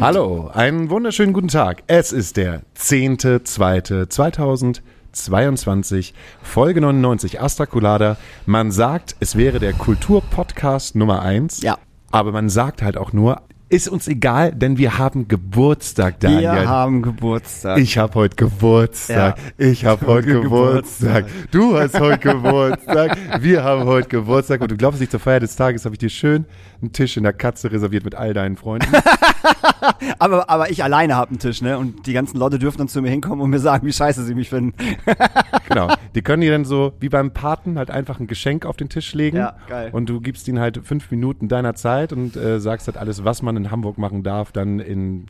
Hallo, einen wunderschönen guten Tag. Es ist der 10.2.2022, Folge 99 Astra Colada. Man sagt, es wäre der Kulturpodcast Nummer 1. Ja. Aber man sagt halt auch nur, ist uns egal, denn wir haben Geburtstag, Daniel. Wir haben Geburtstag. Ich habe heute Geburtstag. Ja. Ich habe heute Geburtstag. Geburtstag. Du hast heute Geburtstag. Wir haben heute Geburtstag. Und du glaubst nicht, zur Feier des Tages habe ich dir schön einen Tisch in der Katze reserviert mit all deinen Freunden. aber, aber ich alleine habe einen Tisch, ne? Und die ganzen Leute dürfen dann zu mir hinkommen und mir sagen, wie scheiße sie mich finden. genau. Die können dir dann so, wie beim Paten, halt einfach ein Geschenk auf den Tisch legen. Ja, geil. Und du gibst ihnen halt fünf Minuten deiner Zeit und äh, sagst halt alles, was man in Hamburg machen darf, dann in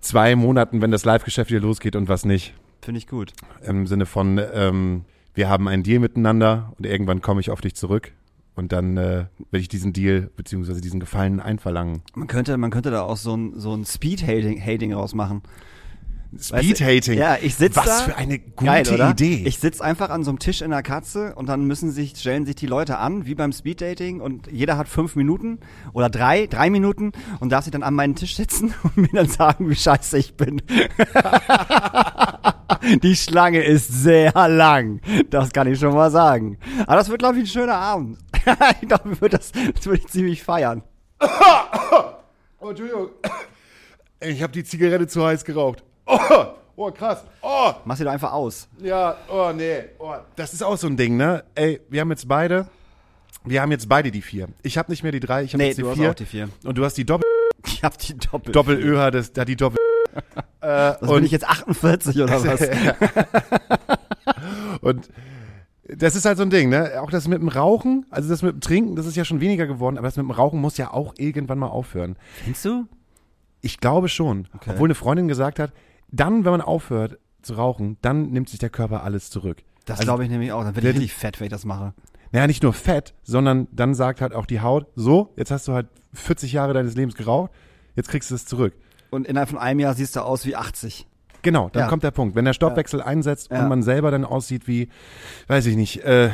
zwei Monaten, wenn das Live-Geschäft wieder losgeht und was nicht. Finde ich gut. Im Sinne von, ähm, wir haben einen Deal miteinander und irgendwann komme ich auf dich zurück. Und dann äh, werde ich diesen Deal beziehungsweise diesen Gefallen einverlangen. Man könnte, man könnte da auch so ein, so ein Speed-Hating Hating rausmachen. Speed-Hating. Ja, ich sitze Was da. für eine gute Geil, oder? Idee. Ich sitze einfach an so einem Tisch in der Katze und dann müssen sich, stellen sich die Leute an, wie beim Speeddating und jeder hat fünf Minuten oder drei, drei Minuten und darf sich dann an meinen Tisch setzen und mir dann sagen, wie scheiße ich bin. die Schlange ist sehr lang. Das kann ich schon mal sagen. Aber das wird, glaube ich, ein schöner Abend. ich glaube, wird das, das würde ich ziemlich feiern. Oh, Entschuldigung. Ich habe die Zigarette zu heiß geraucht. Oh, oh krass. Oh, Mach sie doch einfach aus. ja, oh, nee. Oh. Das ist auch so ein Ding, ne? Ey, wir haben jetzt beide, wir haben jetzt beide die vier. Ich habe nicht mehr die drei, ich habe Nee, jetzt die du hast vier. auch die vier. Und du hast die Doppel, Ich hab die Doppel. Doppel-Ö hat es, da die Doppel. äh, Also bin ich jetzt 48 oder was? Und das ist halt so ein Ding, ne? Auch das mit dem Rauchen, also das mit dem Trinken, das ist ja schon weniger geworden, aber das mit dem Rauchen muss ja auch irgendwann mal aufhören. Findest du? Ich glaube schon. Okay. Obwohl eine Freundin gesagt hat, dann, wenn man aufhört zu rauchen, dann nimmt sich der Körper alles zurück. Das Also, glaube ich nämlich auch. Dann werde ich richtig fett, wenn ich das mache. Naja, nicht nur Fett, sondern dann sagt halt auch die Haut, so, jetzt hast du halt 40 Jahre deines Lebens geraucht, jetzt kriegst du es zurück. Und innerhalb von einem Jahr siehst du aus wie 80. Genau, dann Ja. kommt der Punkt. Wenn der Stoffwechsel einsetzt Ja. und man selber dann aussieht wie, weiß ich nicht, äh,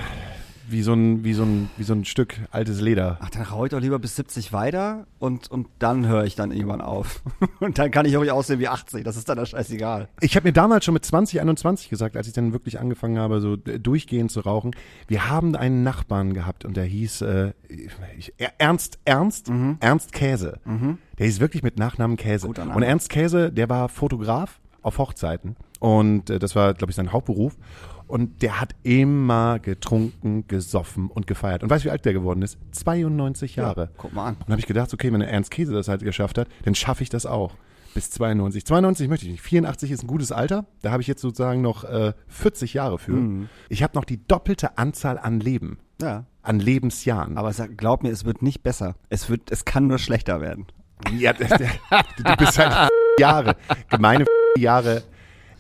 wie so ein, wie so ein, wie so ein Stück altes Leder. Ach, dann rauche ich doch lieber bis 70 weiter und, und dann höre ich dann irgendwann auf. Und dann kann ich auch nicht aussehen wie 80. Das ist dann das scheißegal. Ich habe mir damals schon mit 20, 21 gesagt, als ich dann wirklich angefangen habe, so äh, durchgehend zu rauchen. Wir haben einen Nachbarn gehabt und der hieß äh, ich, Ernst, Ernst, Ernst Käse. Der hieß wirklich mit Nachnamen Käse. Guter Name. Und Ernst Käse, der war Fotograf auf Hochzeiten und äh, das war, glaube ich, sein Hauptberuf. Und der hat immer getrunken, gesoffen und gefeiert. Und weißt du, wie alt der geworden ist? 92 Jahre. Guck mal an. Und habe ich gedacht, okay, wenn der Ernst Käse das halt geschafft hat, dann schaffe ich das auch. Bis 92. 92 möchte ich nicht. 84 ist ein gutes Alter. Da habe ich jetzt sozusagen noch äh, 40 Jahre für. Mhm. Ich habe noch die doppelte Anzahl an Leben. Ja. An Lebensjahren. Aber glaub mir, es wird nicht besser. Es wird, es kann nur schlechter werden. ja, du bist halt Jahre, gemeine Jahre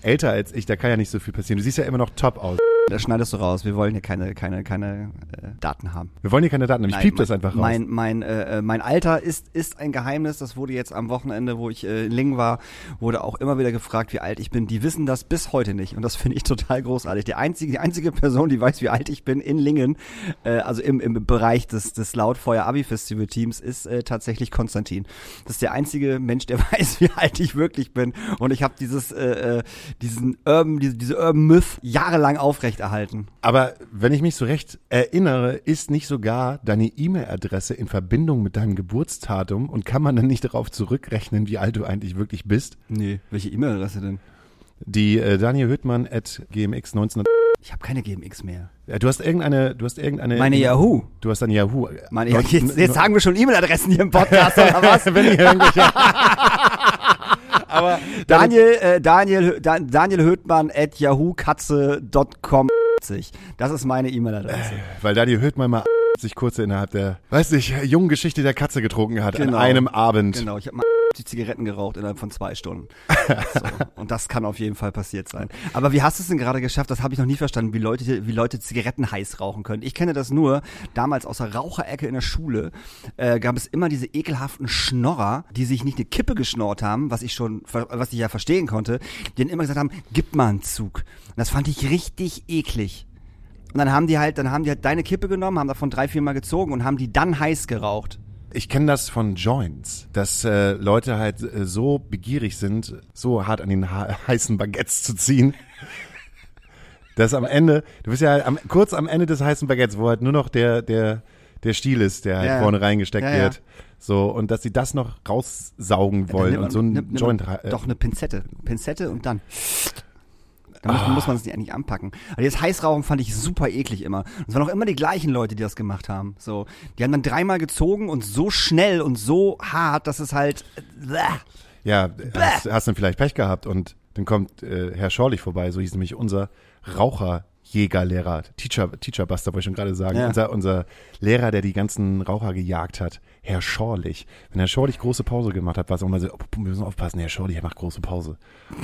älter als ich. Da kann ja nicht so viel passieren. Du siehst ja immer noch top aus. Das schneidest du raus. Wir wollen hier keine, keine, keine äh, Daten haben. Wir wollen hier keine Daten haben. Ich Nein, piep das einfach raus. Mein, mein, äh, äh, mein Alter ist, ist ein Geheimnis. Das wurde jetzt am Wochenende, wo ich äh, in Lingen war, wurde auch immer wieder gefragt, wie alt ich bin. Die wissen das bis heute nicht. Und das finde ich total großartig. Die einzige, die einzige Person, die weiß, wie alt ich bin in Lingen, äh, also im, im Bereich des, des Lautfeuer Abi Festival Teams, ist äh, tatsächlich Konstantin. Das ist der einzige Mensch, der weiß, wie alt ich wirklich bin. Und ich habe dieses, äh, äh, diesen Urban, diese, diese Urban Myth jahrelang aufrechterhalten. Aber wenn ich mich so recht erinnere, ist nicht sogar deine E-Mail-Adresse in Verbindung mit deinem Geburtsdatum und kann man dann nicht darauf zurückrechnen, wie alt du eigentlich wirklich bist? Nee, welche E-Mail-Adresse denn? Die äh, Daniel Hüttmann at gmx 19. Ich habe keine GMX mehr. Ja, du hast irgendeine, du hast irgendeine. Meine Yahoo. Du hast eine Yahoo. Meine, jetzt, jetzt sagen wir schon E-Mail-Adressen hier im Podcast, oder was? Wenn ihr irgendwelche, Aber Daniel, äh, Daniel, Da- Daniel Höhtmann at yahookatze.com. Das ist meine E-Mail-Adresse. Weil da die Höhtmann mal sich kurz innerhalb der, weiß nicht, jungen Geschichte der Katze getrunken hat Genau. an einem Abend. Genau, ich habe mal die Zigaretten geraucht innerhalb von zwei Stunden. So, und das kann auf jeden Fall passiert sein. Aber wie hast du es denn gerade geschafft? Das habe ich noch nie verstanden, wie Leute, wie Leute Zigaretten heiß rauchen können. Ich kenne das nur, damals aus der Raucherecke in der Schule äh, gab es immer diese ekelhaften Schnorrer, die sich nicht eine Kippe geschnorrt haben, was ich schon, was ich ja verstehen konnte, die dann immer gesagt haben, gib mal einen Zug. Und das fand ich richtig eklig. Und dann haben die halt, dann haben die halt deine Kippe genommen, haben davon drei, vier Mal gezogen und haben die dann heiß geraucht. Ich kenne das von Joints, dass äh, Leute halt äh, so begierig sind, so hart an den heißen Baguettes zu ziehen, dass am Ende, du bist ja halt am, kurz am Ende des heißen Baguettes, wo halt nur noch der, der, der Stiel ist, der halt Ja, vorne reingesteckt Ja, ja. wird. So, und dass sie das noch raussaugen wollen nimmt und man- so ein nimmt Joint man äh, Doch, eine Pinzette. Pinzette und dann. Da muss, muss man es eigentlich anpacken. Aber das Heißrauchen fand ich super eklig immer. Und es waren auch immer die gleichen Leute, die das gemacht haben. So, die haben dann dreimal gezogen und so schnell und so hart, dass es halt. Bäh. Ja, hast, hast dann vielleicht Pech gehabt und dann kommt äh, Herr Schorlich vorbei, so hieß nämlich unser Raucherjägerlehrer, Teacher, Teacher Buster wollte ich schon gerade sagen, Ja. unser, unser Lehrer, der die ganzen Raucher gejagt hat, Herr Schorlich. Wenn Herr Schorlich große Pause gemacht hat, war es auch mal so, oh, wir müssen aufpassen, Herr Schorlich, er macht große Pause.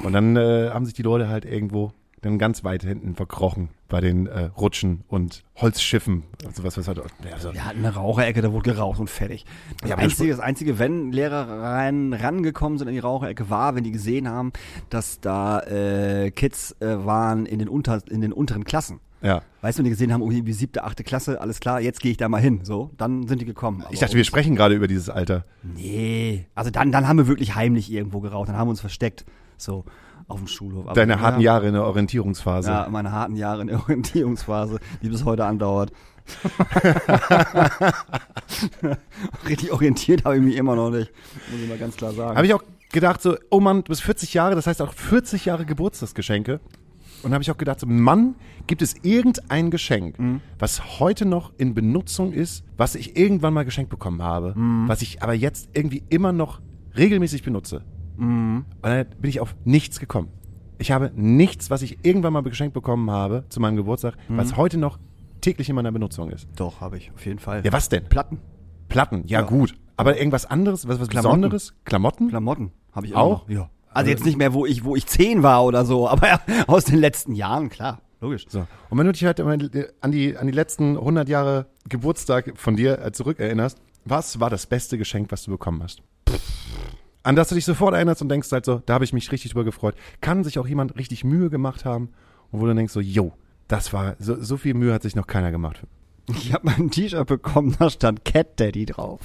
Und dann äh, haben sich die Leute halt irgendwo dann ganz weit hinten verkrochen bei den äh, Rutschen und Holzschiffen, also was, was halt, ja, so, Wir hatten eine Raucherecke, da wurde geraucht und fertig. Das, Ja, einzige, das einzige, wenn Lehrer rein, rangekommen sind in die Raucherecke, war, wenn die gesehen haben, dass da äh, Kids äh, waren in den, unter, in den unteren Klassen. ja. Weißt du, wenn die gesehen haben, oh, irgendwie siebte, achte Klasse, alles klar, jetzt gehe ich da mal hin. So, dann sind die gekommen. Aber Ich dachte, wir sprechen gerade über dieses Alter. Nee, also dann, dann haben wir wirklich heimlich irgendwo geraucht, dann haben wir uns versteckt. So, auf dem Schulhof. Aber Deine harten ja, Jahre in der Orientierungsphase. Ja, meine harten Jahre in der Orientierungsphase, die bis heute andauert. Richtig orientiert habe ich mich immer noch nicht, muss ich mal ganz klar sagen. Habe ich auch gedacht so, oh Mann, du bist 40 Jahre, das heißt auch 40 Jahre Geburtstagsgeschenke. Und habe ich auch gedacht so, Mann, gibt es irgendein Geschenk, Mhm. was heute noch in Benutzung ist, was ich irgendwann mal geschenkt bekommen habe, Mhm. was ich aber jetzt irgendwie immer noch regelmäßig benutze. Mhm. Und dann bin ich auf nichts gekommen. Ich habe nichts, was ich irgendwann mal geschenkt bekommen habe zu meinem Geburtstag, Mhm. was heute noch täglich in meiner Benutzung ist. Doch, habe ich, auf jeden Fall. Ja, was denn? Platten, Platten, ja, gut. Aber irgendwas anderes, was, was Klamotten. Besonderes? Klamotten? Klamotten habe ich Auch? noch. Ja. Also jetzt nicht mehr, wo ich, wo ich zehn war oder so, aber ja, aus den letzten Jahren, klar, logisch. So. Und wenn du dich halt an die, an die letzten 100 Jahre Geburtstag von dir äh, zurückerinnerst, was war das beste Geschenk, was du bekommen hast? An das du dich sofort erinnerst und denkst halt so, da habe ich mich richtig drüber gefreut. Kann sich auch jemand richtig Mühe gemacht haben und wo du denkst so, yo, das war, so, so viel Mühe hat sich noch keiner gemacht. Ich habe mein T-Shirt bekommen, da stand Cat Daddy drauf.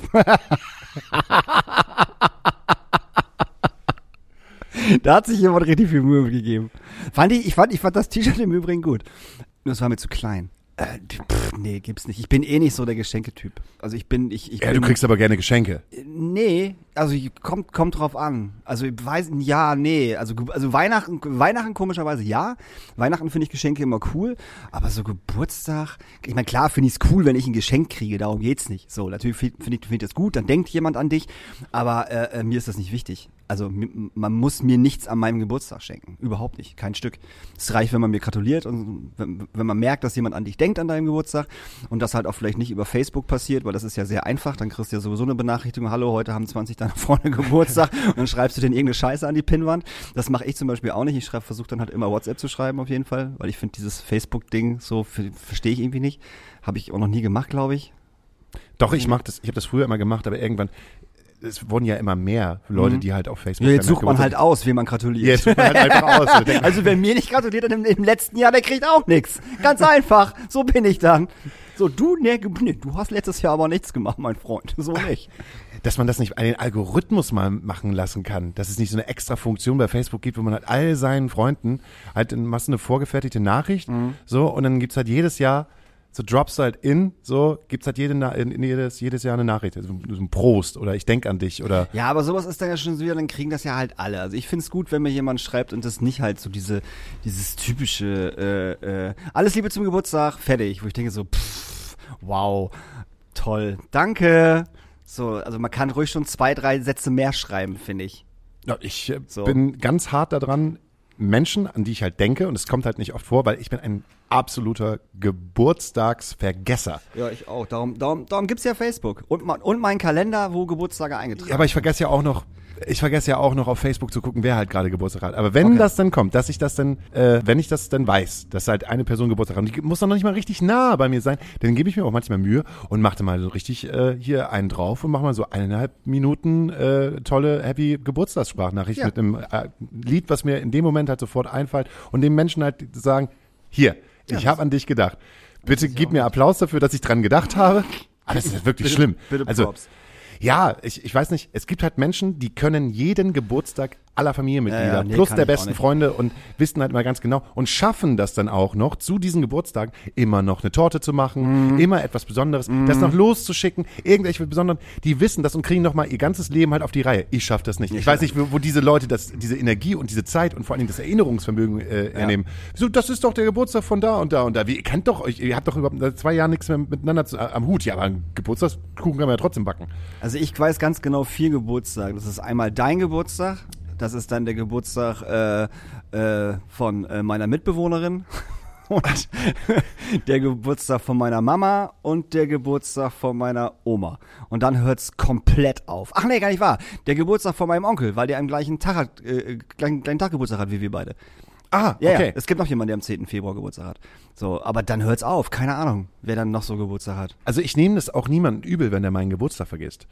da hat sich jemand richtig viel Mühe gegeben. Fand ich, ich fand, ich fand das T-Shirt im Übrigen gut. Nur es war mir zu klein. Äh, pff, nee, gibt's nicht. Ich bin eh nicht so der Geschenketyp. Also ich bin, ich, ich Ja, bin, du kriegst aber gerne Geschenke. Nee, also kommt kommt drauf an. Also ich weiß ja, nee, also also Weihnachten Weihnachten komischerweise ja. Weihnachten finde ich Geschenke immer cool, aber so Geburtstag, ich meine klar finde ich es cool, wenn ich ein Geschenk kriege, darum geht's nicht. So, natürlich finde find ich finde ich das gut, dann denkt jemand an dich, aber äh, äh, mir ist das nicht wichtig. Also man muss mir nichts an meinem Geburtstag schenken, überhaupt nicht, kein Stück. Es reicht, wenn man mir gratuliert und wenn, wenn man merkt, dass jemand an dich denkt an deinem Geburtstag und das halt auch vielleicht nicht über Facebook passiert, weil das ist ja sehr einfach, dann kriegst du ja sowieso eine Benachrichtigung, hallo, heute haben 20 deiner Freunde Geburtstag und dann schreibst du denen irgendeine Scheiße an die Pinnwand. Das mache ich zum Beispiel auch nicht. Ich versuche dann halt immer WhatsApp zu schreiben auf jeden Fall, weil ich finde dieses Facebook-Ding so verstehe ich irgendwie nicht. Habe ich auch noch nie gemacht, glaube ich. Doch, ich mach das, ich habe das früher immer gemacht, aber irgendwann, es wurden ja immer mehr Leute, Mhm. die halt auf Facebook. Ja, jetzt sucht man halt aus, wem man gratuliert. Jetzt sucht man halt einfach aus. Also wer mir nicht gratuliert hat im, im letzten Jahr, der kriegt auch nichts. Ganz einfach. So bin ich dann. So, du, nee, nee, du hast letztes Jahr aber nichts gemacht, mein Freund. So nicht. dass man das nicht an den Algorithmus mal machen lassen kann, dass es nicht so eine extra Funktion bei Facebook gibt, wo man halt all seinen Freunden halt in machst du eine vorgefertigte Nachricht, Mhm. so und dann gibt's halt jedes Jahr so drops halt in, so gibt's halt jede, in, in jedes, jedes Jahr eine Nachricht, also so ein Prost oder ich denk an dich oder Ja, aber sowas ist dann ja schon so wieder, dann kriegen das ja halt alle. Also ich find's gut, wenn mir jemand schreibt und das nicht halt so diese, dieses typische, äh, äh, alles Liebe zum Geburtstag, fertig, wo ich denke so, pff, wow, toll, danke. So, also man kann ruhig schon zwei, drei Sätze mehr schreiben, finde ich. Ja, Ich äh, So. bin ganz hart daran, Menschen, an die ich halt denke, und es kommt halt nicht oft vor, weil ich bin ein absoluter Geburtstagsvergesser. Ja, ich auch. Darum, darum, darum gibt's ja Facebook. Und, mein- und mein Kalender, wo Geburtstage eingetragen Ja, aber ich vergesse ja auch noch, ich vergesse ja auch noch auf Facebook zu gucken, wer halt gerade Geburtstag hat. Aber wenn Okay. das dann kommt, dass ich das dann, äh, wenn ich das dann weiß, dass halt eine Person Geburtstag hat, und die muss dann noch nicht mal richtig nah bei mir sein, dann gebe ich mir auch manchmal Mühe und mache dann mal so richtig äh, hier einen drauf und mache mal so eineinhalb Minuten äh, tolle Happy Geburtstagssprachnachricht Ja. mit einem äh, Lied, was mir in dem Moment halt sofort einfällt und dem Menschen halt sagen, hier, ich habe an dich gedacht. Bitte gib mir Applaus dafür, dass ich dran gedacht habe. Aber das ist wirklich Bitte- schlimm. bitte also, Props. Ja, ich, ich weiß nicht, es gibt halt Menschen, die können jeden Geburtstag aller Familienmitglieder Ja, ja, nee, plus der ich besten. Freunde und wissen halt immer ganz genau und schaffen das dann auch noch, zu diesen Geburtstagen immer noch eine Torte zu machen, Mhm. immer etwas Besonderes, das noch loszuschicken, irgendwelche Besonderen, die wissen das und kriegen noch mal ihr ganzes Leben halt auf die Reihe. Ich schaffe das nicht. Ich, weiß nicht, wo, diese Leute das, diese Energie und diese Zeit und vor allen Dingen das Erinnerungsvermögen äh, ernehmen. So, das ist doch der Geburtstag von da und da und da. Wie, ihr kennt doch euch, ihr habt doch überhaupt seit zwei Jahren nichts mehr miteinander zu, äh, am Hut. Ja, aber einen Geburtstagskuchen kann man ja trotzdem backen. Also ich weiß ganz genau vier Geburtstage. Das ist einmal dein Geburtstag, das ist dann der Geburtstag äh, äh, von äh, meiner Mitbewohnerin und der Geburtstag von meiner Mama und der Geburtstag von meiner Oma. Und dann hört's komplett auf. Ach nee, gar nicht wahr. Der Geburtstag von meinem Onkel, weil der am gleichen Tag hat, äh, gleichen, gleichen Tag Geburtstag hat wie wir beide. Ah, Ja, okay. ja, es gibt noch jemanden, der am 10. Februar Geburtstag hat. So, aber dann hört's auf. Keine Ahnung, wer dann noch so Geburtstag hat. Also ich nehme das auch niemandem übel, wenn er meinen Geburtstag vergisst.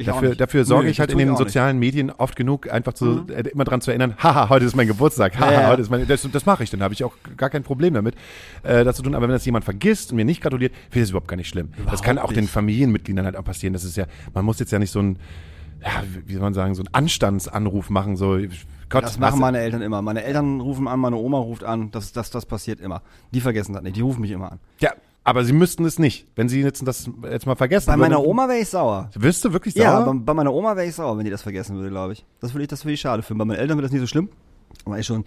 Ich Dafür, dafür sorge Nö, ich halt in den auch nicht. Mhm. sozialen Medien oft genug, einfach zu, äh, immer dran zu erinnern, haha, heute ist mein Geburtstag, haha, Ja, ja. heute ist mein, das, das mache ich, dann habe ich auch gar kein Problem damit, äh, das zu tun. Aber wenn das jemand vergisst und mir nicht gratuliert, finde ich das überhaupt gar nicht schlimm. das kann auch den nicht. Familienmitgliedern halt auch passieren. Das ist ja, man muss jetzt ja nicht so ein, ja, wie soll man sagen, so einen Anstandsanruf machen, so, Gott, Das machen meine Eltern immer. Meine Eltern rufen an, meine Oma ruft an. Das, das, das passiert immer. Die vergessen das nicht. Die rufen mich immer an. Ja, aber sie müssten es nicht. Wenn sie jetzt das jetzt mal vergessen Bei meiner würden, Oma wäre ich sauer. Wirst du wirklich sauer? Ja, bei, bei meiner Oma wäre ich sauer, wenn die das vergessen würde, glaube ich. Das würde ich, das würde ich schade finden. Bei meinen Eltern wäre das nicht so schlimm. Weil ich schon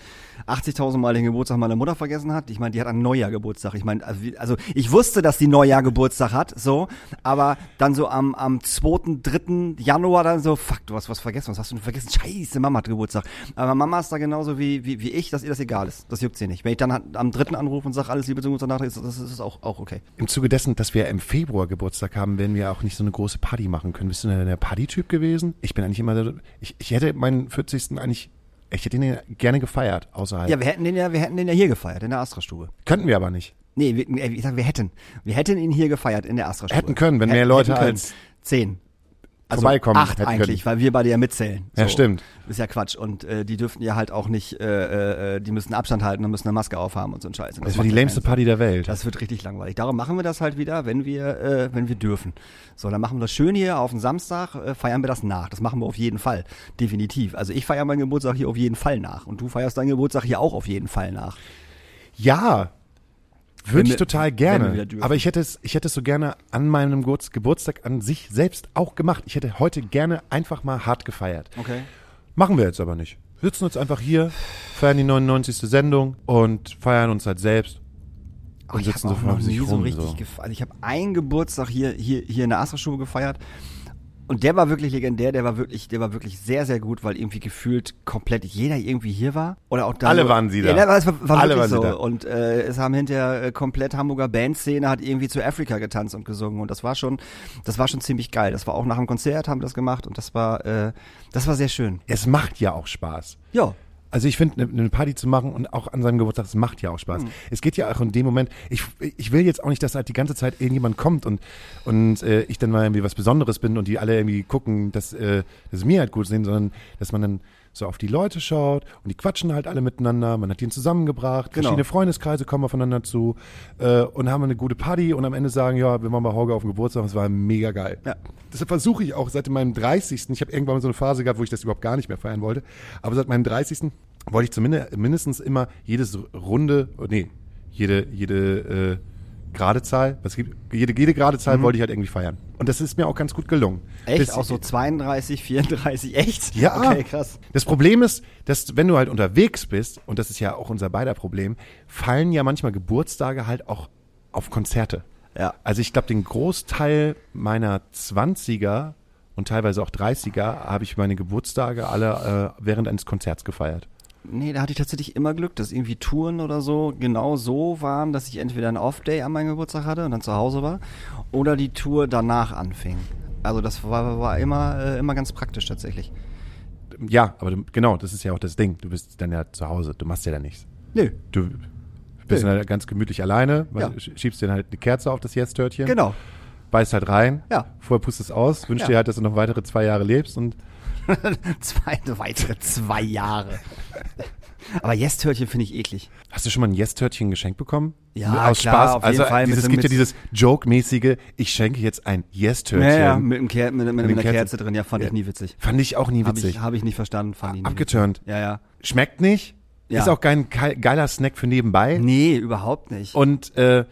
80.000 Mal den Geburtstag meiner Mutter vergessen hat. Ich meine, die hat einen Neujahr Geburtstag. Ich meine, also, also ich wusste, dass die Neujahr Geburtstag hat, so. Aber dann so am, am 2., 3. Januar dann so, fuck, du hast was vergessen. Was hast du denn vergessen? Scheiße, Mama hat Geburtstag. Aber Mama ist da genauso wie, wie, wie ich, dass ihr das egal ist. Das juckt sie nicht. Wenn ich dann am 3. anrufe und sage, alles Liebe zum Geburtstag, nachträglich, das, das ist auch, auch okay. Im Zuge dessen, dass wir im Februar Geburtstag haben, werden wir auch nicht so eine große Party machen können. Bist du denn der Partytyp gewesen? Ich bin eigentlich immer, ich, ich hätte meinen 40. eigentlich, ich hätte ihn gerne gefeiert außerhalb. Ja, wir hätten den ja, wir hätten den ja hier gefeiert, in der Astra-Stube. Könnten wir aber nicht. Nee, wir, nee, ich sag, wir hätten. Wir hätten ihn hier gefeiert in der Astra-Stube. Hätten können, wenn Hätt- mehr Leute als Zehn. Also vorbeikommen acht hätten eigentlich, können. weil wir beide ja mitzählen. Ja, stimmt. Ist ja Quatsch. Und äh, die dürften ja halt auch nicht, äh, äh, die müssen Abstand halten und müssen eine Maske aufhaben und so ein Scheiß. Und Das macht war die lämste Party der Welt. Das wird richtig langweilig. Darum machen wir das halt wieder, wenn wir, äh, wenn wir dürfen. So, dann machen wir das schön hier auf den Samstag, äh, feiern wir das nach. Das machen wir auf jeden Fall. Definitiv. Also ich feiere meinen Geburtstag hier auf jeden Fall nach. Und du feierst deinen Geburtstag hier auch auf jeden Fall nach. ja, würde ich total gerne. Aber ich hätte es, ich hätte es so gerne an meinem Geburts- Geburtstag an sich selbst auch gemacht. Ich hätte heute gerne einfach mal hart gefeiert. Okay. Machen wir jetzt aber nicht. Wir sitzen jetzt einfach hier, feiern die 99. Sendung und feiern uns halt selbst. Und ich sitzen so auch noch sich nie so richtig so. gefeiert. Ich habe einen Geburtstag hier, hier, hier in der Astra-Stube gefeiert. Und der war wirklich legendär, der war wirklich, der war wirklich sehr, sehr gut, weil irgendwie gefühlt komplett jeder irgendwie hier war. Oder auch da Alle waren sie da. Ja, das war, war Alle waren sie so. da. Und äh, es haben hinterher äh, komplett Hamburger Bandszene hat irgendwie zu Afrika getanzt und gesungen. Und das war schon, das war schon ziemlich geil. Das war auch nach dem Konzert haben wir das gemacht und das war, äh, das war sehr schön. Es macht ja auch Spaß. Ja. Also ich finde, eine Party zu machen und auch an seinem Geburtstag, das macht ja auch Mhm. Spaß. Es geht ja auch in dem Moment, ich, ich will jetzt auch nicht, dass halt die ganze Zeit irgendjemand kommt und, und äh, ich dann mal irgendwie was Besonderes bin und die alle irgendwie gucken, dass, äh, dass es mir halt gut sehen, sondern dass man dann so auf die Leute schaut und die quatschen halt alle miteinander, man hat die zusammengebracht, Genau. verschiedene Freundeskreise kommen aufeinander zu äh, und haben eine gute Party und am Ende sagen, ja, wir waren bei Hauge auf dem Geburtstag, es war mega geil. Ja. Deshalb versuche ich auch seit meinem 30. Ich habe irgendwann mal so eine Phase gehabt, wo ich das überhaupt gar nicht mehr feiern wollte. Aber seit meinem 30. wollte ich zumindest mindestens immer jedes Runde, oh, nee, jede, jede äh, gerade Zahl, was gibt, jede, jede gerade Zahl wollte ich halt irgendwie feiern. Und das ist mir auch ganz gut gelungen. Mhm. Echt? Bis- auch so 32, 34, echt? ja. Okay, krass. Das Problem ist, dass wenn du halt unterwegs bist, und das ist ja auch unser beider Problem, fallen ja manchmal Geburtstage halt auch auf Konzerte. Ja. Also ich glaube, den Großteil meiner 20er und teilweise auch 30er habe ich meine Geburtstage alle äh, während eines Konzerts gefeiert. Nee, da hatte ich tatsächlich immer Glück, dass irgendwie Touren oder so genau so waren, dass ich entweder einen Off-Day an meinem Geburtstag hatte und dann zu Hause war oder die Tour danach anfing. Also das war, war immer, äh, immer ganz praktisch tatsächlich. Ja, aber du, genau, das ist ja auch das Ding. Du bist dann ja zu Hause, du machst ja da nichts. Nö. Du bist Nö. dann halt ganz gemütlich alleine, Ja. schiebst dir halt eine Kerze auf das Yes-Törtchen, Genau. beißt halt rein, Ja. vorher pustest es aus, wünschst Ja. dir halt, dass du noch weitere zwei Jahre lebst und Zwei, weitere zwei Jahre. Aber Yes-Törtchen finde ich eklig. Hast du schon mal ein Yes-Törtchen geschenkt bekommen? Ja, aus klar, Spaß. auf jeden also Fall, dieses, mit- gibt ja dieses Joke-mäßige, ich schenke jetzt ein Yes-Törtchen. Ja, ja, mit, einem Ker mit, mit, Mit einer Kerze. Kerze drin, ja, fand Ja. ich nie witzig. Fand ich auch nie Habe witzig. ich, hab ich nicht verstanden, fand ich Abgeturnt. Ja, ja. Schmeckt nicht. Ja. Ist auch kein ge- geiler Snack für nebenbei. Nee, überhaupt nicht. Und äh,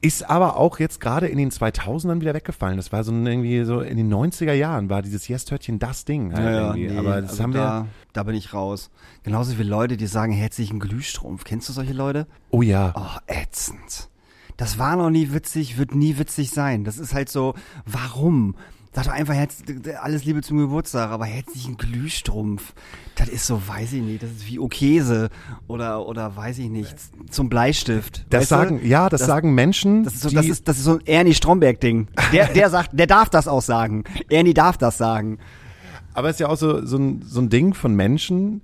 ist aber auch jetzt gerade in den 2000ern wieder weggefallen. Das war so irgendwie so in den 90er Jahren war dieses Yes-Törtchen das Ding. Halt ja, ja, irgendwie. nee, aber das also haben da, wir. da bin ich raus. Genauso wie Leute, die sagen, herzlichen Glühstrumpf. Kennst du solche Leute? Oh ja. Oh, ätzend. Das war noch nie witzig, wird nie witzig sein. Das ist halt so, warum? Sag doch einfach alles Liebe zum Geburtstag, aber herzlichen Glühstrumpf. Das ist so, weiß ich nicht, das ist wie Okese oder, oder weiß ich nicht, zum Bleistift. Das Weißt du? sagen, ja, das, das- sagen Menschen. Das ist so, das ist, das ist so ein Ernie Stromberg-Ding. Der, der sagt, der darf das auch sagen. Ernie darf das sagen. Aber es ist ja auch so, so, ein, so ein Ding von Menschen,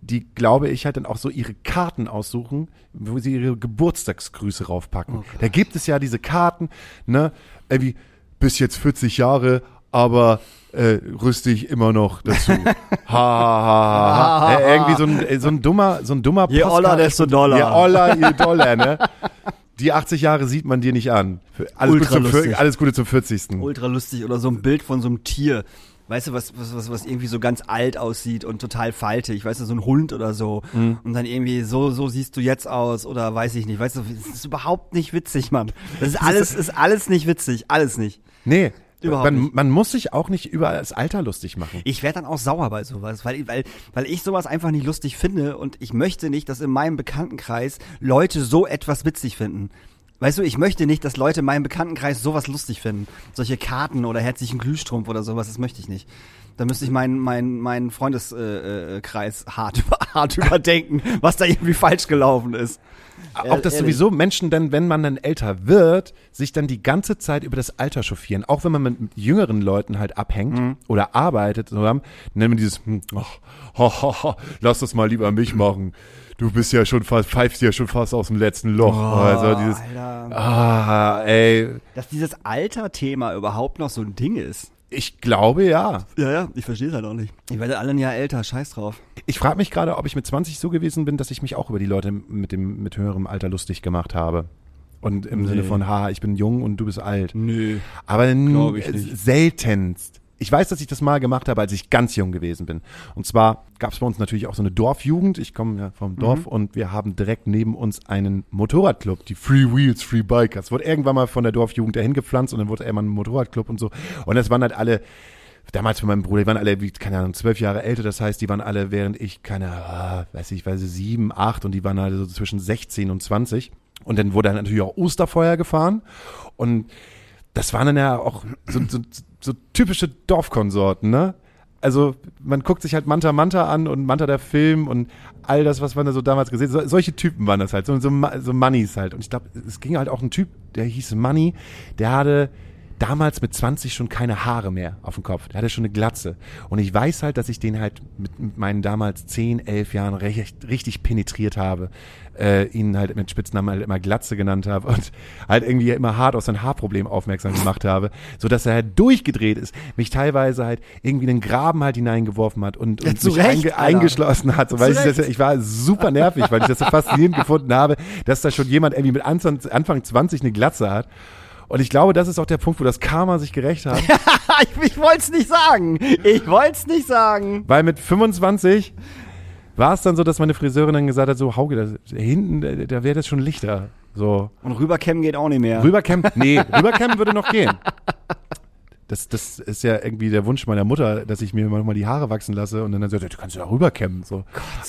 die, glaube ich, halt dann auch so ihre Karten aussuchen, wo sie ihre Geburtstagsgrüße raufpacken. Oh da gibt es ja diese Karten, ne, irgendwie bis jetzt 40 Jahre, aber äh, rüstig immer noch dazu. ha, ha, ha, ha. Äh, irgendwie so ein, äh, so ein dummer, so ein dummer Je oller, desto doller. Je oller, je doller, ne? Die 80 Jahre sieht man dir nicht an. Alles, Ultra Gute zum, alles Gute zum 40. Ultra lustig oder so ein Bild von so einem Tier. Weißt du, was, was, was, was irgendwie so ganz alt aussieht und total faltig, weißt du, so ein Hund oder so. Mhm. Und dann irgendwie, so, so siehst du jetzt aus oder weiß ich nicht. Weißt du, das ist überhaupt nicht witzig, Mann. Das ist alles, ist alles nicht witzig. Alles nicht. Nee. Überhaupt man, nicht. man muss sich auch nicht über das Alter lustig machen. Ich werde dann auch sauer bei sowas, weil, weil, weil ich sowas einfach nicht lustig finde und ich möchte nicht, dass in meinem Bekanntenkreis Leute so etwas witzig finden. Weißt du, ich möchte nicht, dass Leute in meinem Bekanntenkreis sowas lustig finden. Solche Karten oder herzlichen Glühstrumpf oder sowas, das möchte ich nicht. Da müsste ich meinen mein, mein Freundeskreis äh, äh, hart, hart überdenken, was da irgendwie falsch gelaufen ist. auch dass ehrlich. sowieso Menschen dann, wenn man dann älter wird, sich dann die ganze Zeit über das Alter chauffieren. Auch wenn man mit jüngeren Leuten halt abhängt Mhm. oder arbeitet, so haben, nennen wir dieses, hm, ach, ha, ha, ha, lass das mal lieber mich machen. Du bist ja schon fast, pfeifst ja schon fast aus dem letzten Loch. also dieses, Oh, Alter. ah, ey, Dass dieses Alter-Thema überhaupt noch so ein Ding ist. Ich glaube ja. Ja, ja, ich verstehe es halt auch nicht. Ich werde alle ein Jahr älter, scheiß drauf. Ich frage mich gerade, ob ich mit 20 so gewesen bin, dass ich mich auch über die Leute mit dem mit höherem Alter lustig gemacht habe. Und im Nee. Sinne von, haha, ich bin jung und du bist alt. Nö. Aber n- Glaub ich nicht. seltenst. Ich weiß, dass ich das mal gemacht habe, als ich ganz jung gewesen bin. Und zwar gab es bei uns natürlich auch so eine Dorfjugend. Ich komme ja vom Dorf und wir haben direkt neben uns einen Motorradclub, die Free Wheels, Free Bikers. Wurde irgendwann mal von der Dorfjugend dahin gepflanzt und dann wurde irgendwann ein Motorradclub und so. Und das waren halt alle, damals von meinem Bruder, die waren alle, wie, keine Ahnung, zwölf Jahre älter. Das heißt, die waren alle, während ich, keine, ah, weiß ich, weiß ich, sieben, acht und die waren halt so zwischen 16 und 20. Und dann wurde dann natürlich auch Osterfeuer gefahren. Und das waren dann ja auch so, so, so typische Dorfkonsorten, ne? Also man guckt sich halt Manta Manta an und Manta der Film und all das, was man da so damals gesehen hat. So, solche Typen waren das halt, so, so, so Moneys halt. Und ich glaube, es ging halt auch ein Typ, der hieß Money, der hatte damals mit 20 schon keine Haare mehr auf dem Kopf. Der hatte schon eine Glatze. Und ich weiß halt, dass ich den halt mit, mit meinen damals 10, 11 Jahren recht, richtig penetriert habe. Äh, ihn halt mit Spitznamen halt immer Glatze genannt habe und halt irgendwie immer hart auf sein Haarproblem aufmerksam gemacht habe, so dass er halt durchgedreht ist, mich teilweise halt irgendwie in den Graben halt hineingeworfen hat und, Ja, und zu mich Recht, einge eingeschlossen hat. So, weil ich, das, ich war super nervig, weil ich das so faszinierend gefunden habe, dass da schon jemand irgendwie mit Anfang, Anfang 20 eine Glatze hat. Und ich glaube, das ist auch der Punkt, wo das Karma sich gerecht hat. ich ich wollte es nicht sagen. Ich wollte es nicht sagen. Weil mit 25 war es dann so, dass meine Friseurin dann gesagt hat, so, Hauke, das, hinten, da, da wäre das schon lichter. So, Und rüberkämmen geht auch nicht mehr. rüberkämmen, nee, rüberkämmen würde noch gehen. Das, das ist ja irgendwie der Wunsch meiner Mutter, dass ich mir manchmal die Haare wachsen lasse und dann sagt, du kannst du da rüberkämmen. So.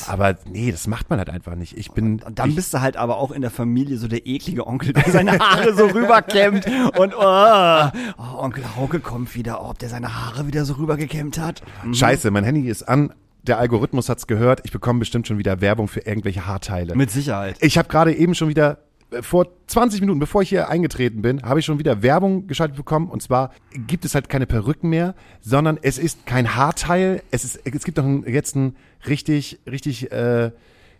Aber nee, das macht man halt einfach nicht. Ich bin. Und dann ich, bist du halt aber auch in der Familie so der eklige Onkel, der seine Haare so rüberkämmt und oh, oh, Onkel Hauke kommt wieder, ob der seine Haare wieder so rübergekämmt hat. Mhm. Scheiße, mein Handy ist an. Der Algorithmus hat's gehört. Ich bekomme bestimmt schon wieder Werbung für irgendwelche Haarteile. Mit Sicherheit. Ich habe gerade eben schon wieder vor 20 Minuten, bevor ich hier eingetreten bin, habe ich schon wieder Werbung geschaltet bekommen. Und zwar gibt es halt keine Perücken mehr, sondern es ist kein Haarteil. Es ist, es gibt doch jetzt einen richtig, richtig äh,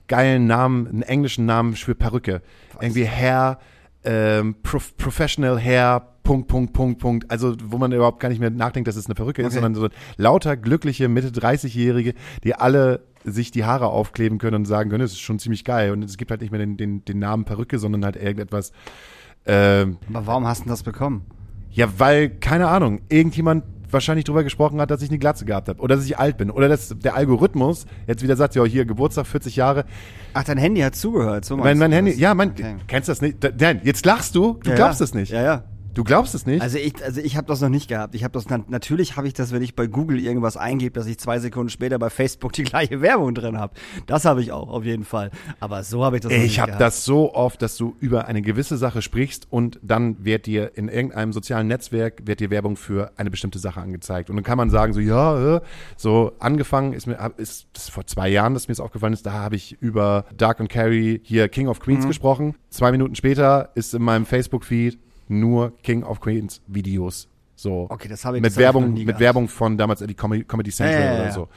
geilen Namen, einen englischen Namen für Perücke. Irgendwie Hair, ähm, Prof Professional Hair, Punkt, Punkt, Punkt, Punkt. Also, wo man überhaupt gar nicht mehr nachdenkt, dass es eine Perücke ist, Okay. sondern so lauter glückliche Mitte 30-Jährige, die alle sich die Haare aufkleben können und sagen können, das ist schon ziemlich geil. Und es gibt halt nicht mehr den, den, den Namen Perücke, sondern halt irgendetwas, ähm, Aber warum hast du das bekommen? ja, weil, keine Ahnung, irgendjemand wahrscheinlich drüber gesprochen hat, dass ich eine Glatze gehabt habe oder dass ich alt bin oder dass der Algorithmus jetzt wieder sagt, ja, hier Geburtstag 40 Jahre. Ach, dein Handy hat zugehört. So Mein, mein Handy, das? ja, mein, Okay. kennst du das nicht? Nein, jetzt lachst du, du Ja, glaubst ja. es nicht. Ja, ja. Du glaubst es nicht? Also ich, also ich habe das noch nicht gehabt. Ich habe das na- natürlich habe ich das, wenn ich bei Google irgendwas eingebe, dass ich zwei Sekunden später bei Facebook die gleiche Werbung drin habe. Das habe ich auch auf jeden Fall. Aber so habe ich das noch nicht Ich habe das so oft, dass du über eine gewisse Sache sprichst und dann wird dir in irgendeinem sozialen Netzwerk wird dir Werbung für eine bestimmte Sache angezeigt und dann kann man sagen so ja äh, so angefangen ist mir ist das ist vor zwei Jahren, dass mir das aufgefallen ist, da habe ich über Dark und Carrie hier King of Mhm. Queens gesprochen. Zwei Minuten später ist in meinem Facebook Feed nur King of Queens Videos. So Okay, das habe ich- mit ich Werbung nie mit gehabt. Werbung von damals die Comedy, Comedy Central Ja, ja, oder so.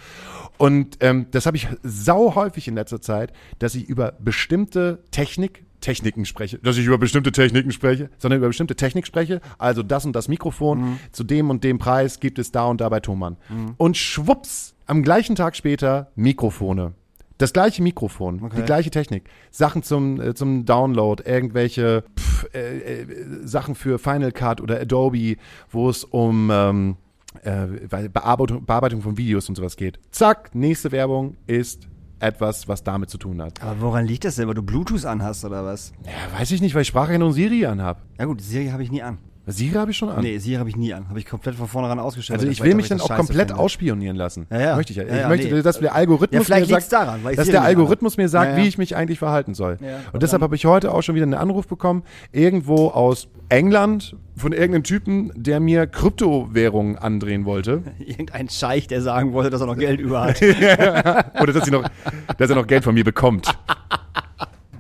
Und ähm, das habe ich sau häufig in letzter Zeit, dass ich über bestimmte Technik, Techniken spreche, dass ich über bestimmte Techniken spreche, sondern über bestimmte Technik spreche. Also das und das Mikrofon Mhm. zu dem und dem Preis gibt es da und da bei Thomann. Und schwupps, am gleichen Tag später Mikrofone. Das gleiche Mikrofon, Okay. die gleiche Technik. Sachen zum, äh, zum Download, irgendwelche pff, äh, äh, Sachen für Final Cut oder Adobe, wo es um ähm, äh, Bearbeitung, Bearbeitung von Videos und sowas geht. Zack, nächste Werbung ist etwas, was damit zu tun hat. Aber woran liegt das denn, weil du Bluetooth anhast oder was? Ja, weiß ich nicht, weil ich Spracherinnerung Siri anhab. Ja gut, Siri habe ich nie an. Siri habe ich schon an. Nee, Siri habe ich nie an. Habe ich komplett von vornherein ausgestellt. Also ich will mich dann auch scheiße komplett finde. ausspionieren lassen. Ja, ja. Möchte ich ja. Ich ja, möchte, nee. dass der Algorithmus Ja, mir sagt, daran, dass der Algorithmus mir sagt, wie ich mich eigentlich verhalten soll. Ja, und deshalb habe ich heute auch schon wieder einen Anruf bekommen, irgendwo aus England von irgendeinem Typen, der mir Kryptowährungen andrehen wollte. Irgendein Scheich, der sagen wollte, dass er noch Geld über hat. Oder dass, noch, dass er noch Geld von mir bekommt.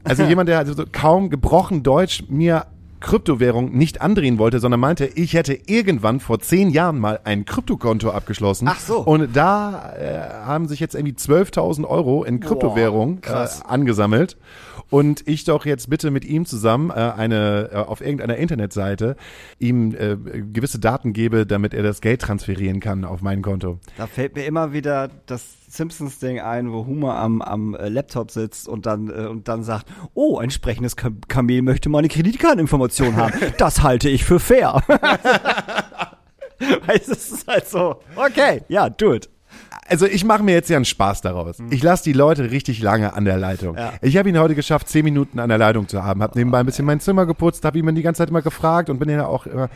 Also jemand, der also so kaum gebrochen Deutsch mir Kryptowährung nicht andrehen wollte, sondern meinte, ich hätte irgendwann vor zehn Jahren mal ein Kryptokonto abgeschlossen. Ach so. Und da äh, haben sich jetzt irgendwie 12.000 Euro in Kryptowährung Boah, krass. äh, angesammelt. Und ich doch jetzt bitte mit ihm zusammen äh, eine äh, auf irgendeiner Internetseite ihm äh, gewisse Daten gebe, damit er das Geld transferieren kann auf mein Konto. Da fällt mir immer wieder das Simpsons-Ding ein, wo Homer am, am äh, Laptop sitzt und dann, äh, und dann sagt, oh, ein sprechendes Kam Kamel möchte meine Kreditkarteninformation haben. Das halte ich für fair. weißt du, es ist halt so, okay, ja, do it. Also ich mache mir jetzt ja einen Spaß daraus. Ich lasse die Leute richtig lange an der Leitung. Mhm. Ja. Ich habe ihn heute geschafft, zehn Minuten an der Leitung zu haben. Habe nebenbei ein bisschen mein Zimmer geputzt, habe ihn die ganze Zeit immer gefragt und bin ja auch immer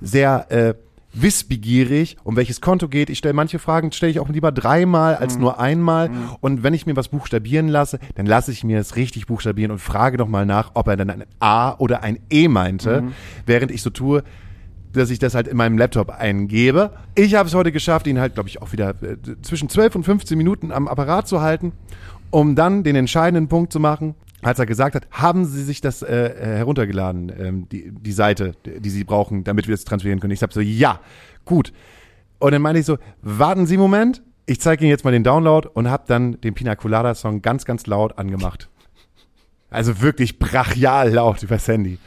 sehr äh, wissbegierig, um welches Konto geht. Ich stelle manche Fragen, stelle ich auch lieber dreimal als Mhm. nur einmal. Und wenn ich mir was buchstabieren lasse, dann lasse ich mir es richtig buchstabieren und frage noch mal nach, ob er dann ein A oder ein E meinte, Mhm. während ich so tue, dass ich das halt in meinem Laptop eingebe. Ich habe es heute geschafft, ihn halt, glaube ich, auch wieder äh, zwischen 12 und 15 Minuten am Apparat zu halten, um dann den entscheidenden Punkt zu machen, als er gesagt hat, haben Sie sich das äh, äh, heruntergeladen, ähm, die, die Seite, die Sie brauchen, damit wir das transferieren können. Ich habe so, ja, gut. Und dann meine ich so, warten Sie einen Moment, ich zeige Ihnen jetzt mal den Download und habe dann den Pina Colada Song ganz, ganz laut angemacht. Also wirklich brachial laut übers Handy.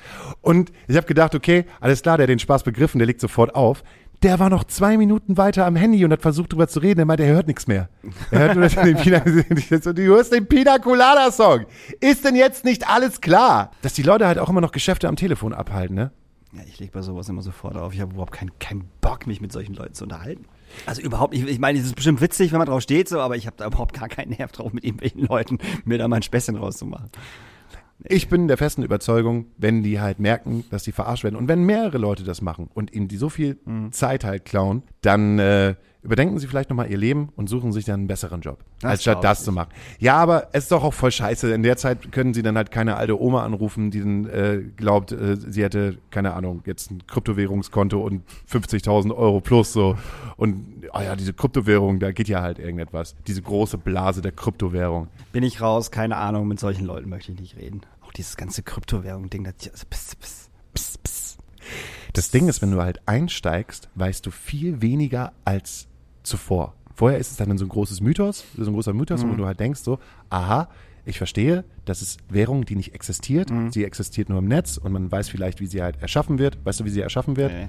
Und ich habe gedacht, okay, alles klar, der hat den Spaß begriffen, der legt sofort auf. Der war noch zwei Minuten weiter am Handy und hat versucht drüber zu reden. Er meinte, er hört nichts mehr. Er hört nur den Pina, du hörst den Pina Colada Song. Ist denn jetzt nicht alles klar? Dass die Leute halt auch immer noch Geschäfte am Telefon abhalten, ne? Ja, ich lege bei sowas immer sofort auf. Ich habe überhaupt keinen keinen Bock, mich mit solchen Leuten zu unterhalten. Also überhaupt nicht. Ich meine, es ist bestimmt witzig, wenn man drauf steht, so, aber ich habe da überhaupt gar keinen Nerv drauf, mit irgendwelchen Leuten mir da mal ein Späßchen rauszumachen. Ich bin der festen Überzeugung, wenn die halt merken, dass die verarscht werden und wenn mehrere Leute das machen und ihnen die so viel Mhm. Zeit halt klauen, dann äh, überdenken sie vielleicht nochmal ihr Leben und suchen sich dann einen besseren Job, Das als statt das ich. zu machen. Ja, aber es ist doch auch voll scheiße. In der Zeit können sie dann halt keine alte Oma anrufen, die dann äh, glaubt, äh, sie hätte, keine Ahnung, jetzt ein Kryptowährungskonto und 50.000 Euro plus so. Und, oh ja, diese Kryptowährung, da geht ja halt irgendetwas. Diese große Blase der Kryptowährung. Bin ich raus, keine Ahnung, mit solchen Leuten möchte ich nicht reden. Auch dieses ganze Kryptowährung-Ding, das also, pss, pss, pss, pss. Das Ding ist, wenn du halt einsteigst, weißt du viel weniger als zuvor. Vorher ist es dann so ein großes Mythos, so ein großer Mythos, Mhm. wo du halt denkst so, aha, ich verstehe, das ist Währung, die nicht existiert. Mhm. Sie existiert nur im Netz und man weiß vielleicht, wie sie halt erschaffen wird. Weißt du, wie sie erschaffen wird? Nee.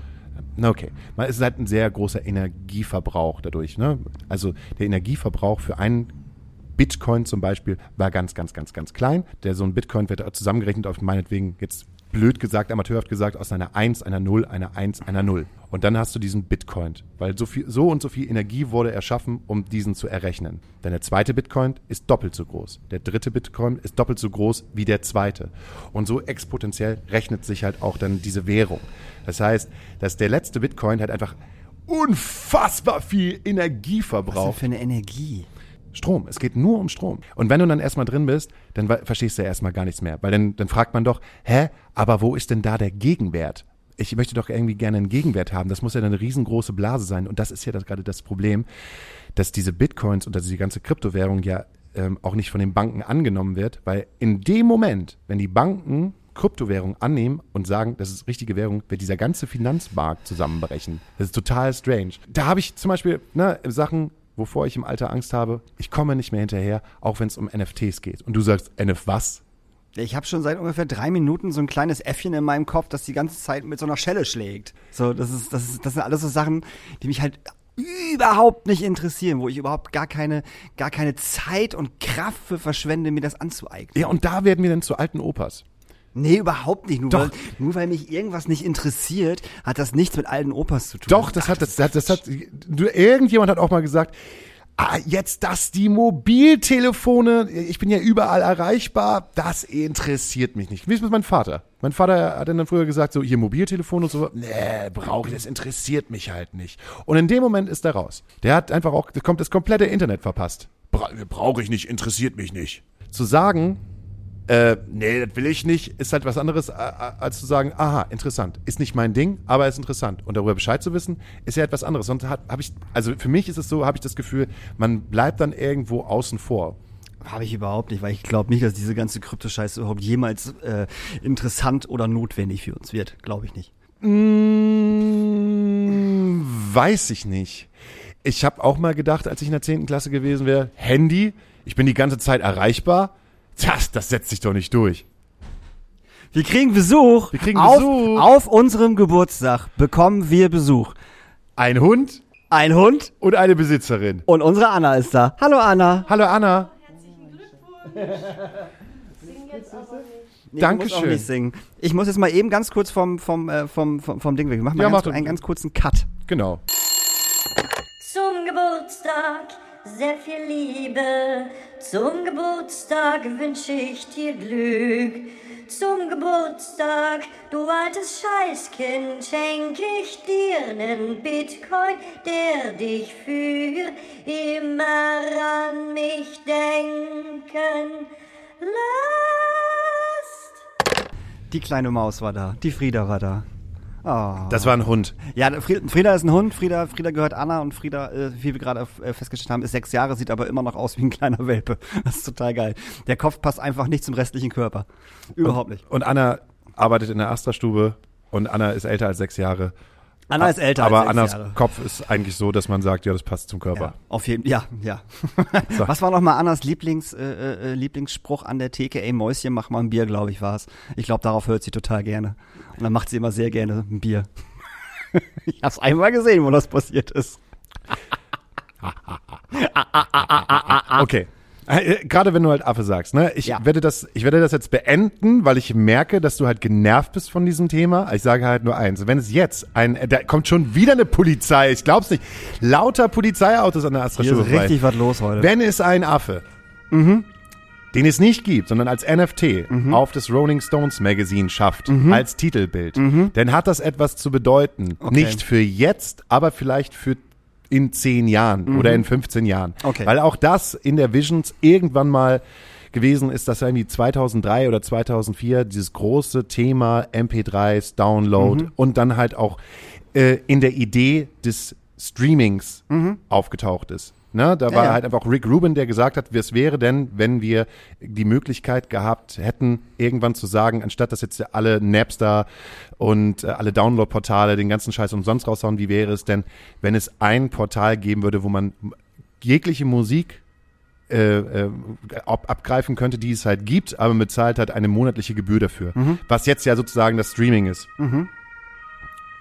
Na okay. Es ist halt ein sehr großer Energieverbrauch dadurch. Ne? Also der Energieverbrauch für einen Bitcoin zum Beispiel war ganz, ganz, ganz, ganz klein. Der so ein Bitcoin wird zusammengerechnet auf meinetwegen jetzt blöd gesagt, amateurhaft gesagt, aus einer 1, einer 0, einer 1, einer 0. Und dann hast du diesen Bitcoin, weil so viel, so und so viel Energie wurde erschaffen, um diesen zu errechnen. Denn der zweite Bitcoin ist doppelt so groß. Der dritte Bitcoin ist doppelt so groß wie der zweite. Und so exponentiell rechnet sich halt auch dann diese Währung. Das heißt, dass der letzte Bitcoin halt einfach unfassbar viel Energie Was denn verbraucht. für eine Energie? Strom. Es geht nur um Strom. Und wenn du dann erstmal drin bist, dann verstehst du ja erstmal gar nichts mehr. Weil dann, dann fragt man doch, hä, aber wo ist denn da der Gegenwert? Ich möchte doch irgendwie gerne einen Gegenwert haben. Das muss ja eine riesengroße Blase sein. Und das ist ja das, gerade das Problem, dass diese Bitcoins und dass diese ganze Kryptowährung ja ähm, auch nicht von den Banken angenommen wird. Weil in dem Moment, wenn die Banken Kryptowährung annehmen und sagen, das ist richtige Währung, wird dieser ganze Finanzmarkt zusammenbrechen. Das ist total strange. Da habe ich zum Beispiel ne, Sachen, wovor ich im Alter Angst habe, ich komme nicht mehr hinterher, auch wenn es um NFTs geht. Und du sagst, NF was? Ich habe schon seit ungefähr drei Minuten so ein kleines Äffchen in meinem Kopf, das die ganze Zeit mit so einer Schelle schlägt. So, das ist, das ist, das sind alles so Sachen, die mich halt überhaupt nicht interessieren, wo ich überhaupt gar keine, gar keine Zeit und Kraft für verschwende, mir das anzueignen. Ja, und da werden wir dann zu alten Opas. Nee, überhaupt nicht. Nur, Doch. Weil, nur weil mich irgendwas nicht interessiert, hat das nichts mit alten Opas zu tun. Doch, das hat, das, das, das hat, irgendjemand hat auch mal gesagt, ah, jetzt das, die Mobiltelefone, ich bin ja überall erreichbar, das interessiert mich nicht. Wie ist mit meinem Vater? Mein Vater hat dann früher gesagt, so, hier Mobiltelefon und so, nee, brauche ich, das interessiert mich halt nicht. Und in dem Moment ist er raus. Der hat einfach auch, das komplette Internet verpasst. Bra brauche ich nicht, interessiert mich nicht. Zu sagen, äh, nee, das will ich nicht, ist halt was anderes, als zu sagen, aha, interessant. Ist nicht mein Ding, aber ist interessant. Und darüber Bescheid zu wissen, ist ja etwas anderes. Sonst habe ich, also für mich ist es so, habe ich das Gefühl, man bleibt dann irgendwo außen vor. Habe ich überhaupt nicht, weil ich glaube nicht, dass diese ganze Kryptoscheiße überhaupt jemals äh, interessant oder notwendig für uns wird. Glaube ich nicht. Mm, weiß ich nicht. Ich habe auch mal gedacht, als ich in der 10. Klasse gewesen wäre, Handy, ich bin die ganze Zeit erreichbar. Das, das setzt sich doch nicht durch. Wir kriegen Besuch. Wir kriegen auf, Besuch. Auf unserem Geburtstag bekommen wir Besuch. Ein Hund Ein Hund und eine Besitzerin. und unsere Anna ist da. Hallo Anna. Hallo Anna. Nee, Dankeschön. Du musst auch nicht singen. Ich muss jetzt mal eben ganz kurz vom, vom, äh, vom, vom, vom Ding weg. Wir machen mal Ja, ganz, mach doch. einen ganz kurzen Cut. Genau. Zum Geburtstag sehr viel Liebe. Zum Geburtstag wünsche ich dir Glück. Zum Geburtstag, du altes Scheißkind, schenk ich dir nen Bitcoin, der dich für immer an mich denken lässt. Die kleine Maus war da. Die Frieda war da. Oh. Das war ein Hund. Ja, Frieda, ist ein Hund. Frieda, Frieda gehört Anna und Frieda, äh, wie wir gerade äh, festgestellt haben, ist sechs Jahre, sieht aber immer noch aus wie ein kleiner Welpe. Das ist total geil. Der Kopf passt einfach nicht zum restlichen Körper. Überhaupt nicht. Und Anna arbeitet in der Astra-Stube und Anna ist älter als sechs Jahre. Anna ist älter Aber als Annas Jahre. Kopf ist eigentlich so, dass man sagt, ja, das passt zum Körper. Ja, auf jeden ja, ja. So. Was war noch mal Annas Lieblings, äh, äh, Lieblingsspruch an der Theke? Ey, Mäuschen, mach mal ein Bier, glaube ich, war's. Ich glaube, darauf hört sie total gerne. Und dann macht sie immer sehr gerne ein Bier. ich hab's einmal gesehen, wo das passiert ist. Okay. Äh, Gerade wenn du halt Affe sagst, ne? Ich Ja. werde das, ich werde das jetzt beenden, weil ich merke, dass du halt genervt bist von diesem Thema. Ich sage halt nur eins. Wenn es jetzt ein, äh, da kommt schon wieder eine Polizei, ich glaub's nicht. Lauter Polizeiautos an der Astra Hier ist richtig was los heute. Wenn es ein Affe, den es nicht gibt, sondern als NFT Mhm. auf das Rolling Stones Magazine schafft, als Titelbild, dann hat das etwas zu bedeuten. Okay. Nicht für jetzt, aber vielleicht für in zehn Jahren oder in 15 Jahren. Mhm. Okay. Weil auch das in der Visions irgendwann mal gewesen ist, dass irgendwie 2003 oder 2004 dieses große Thema MP3s, Download Mhm. und dann halt auch äh, in der Idee des Streamings aufgetaucht ist. Ne, da war Mhm. ja. halt einfach Rick Rubin, der gesagt hat, was wäre denn, wenn wir die Möglichkeit gehabt hätten, irgendwann zu sagen, anstatt dass jetzt alle Napster und äh, alle Download-Portale den ganzen Scheiß umsonst raushauen, wie wäre es denn, wenn es ein Portal geben würde, wo man jegliche Musik äh, äh, ab, abgreifen könnte, die es halt gibt, aber bezahlt halt eine monatliche Gebühr dafür. Mhm. Was jetzt ja sozusagen das Streaming ist.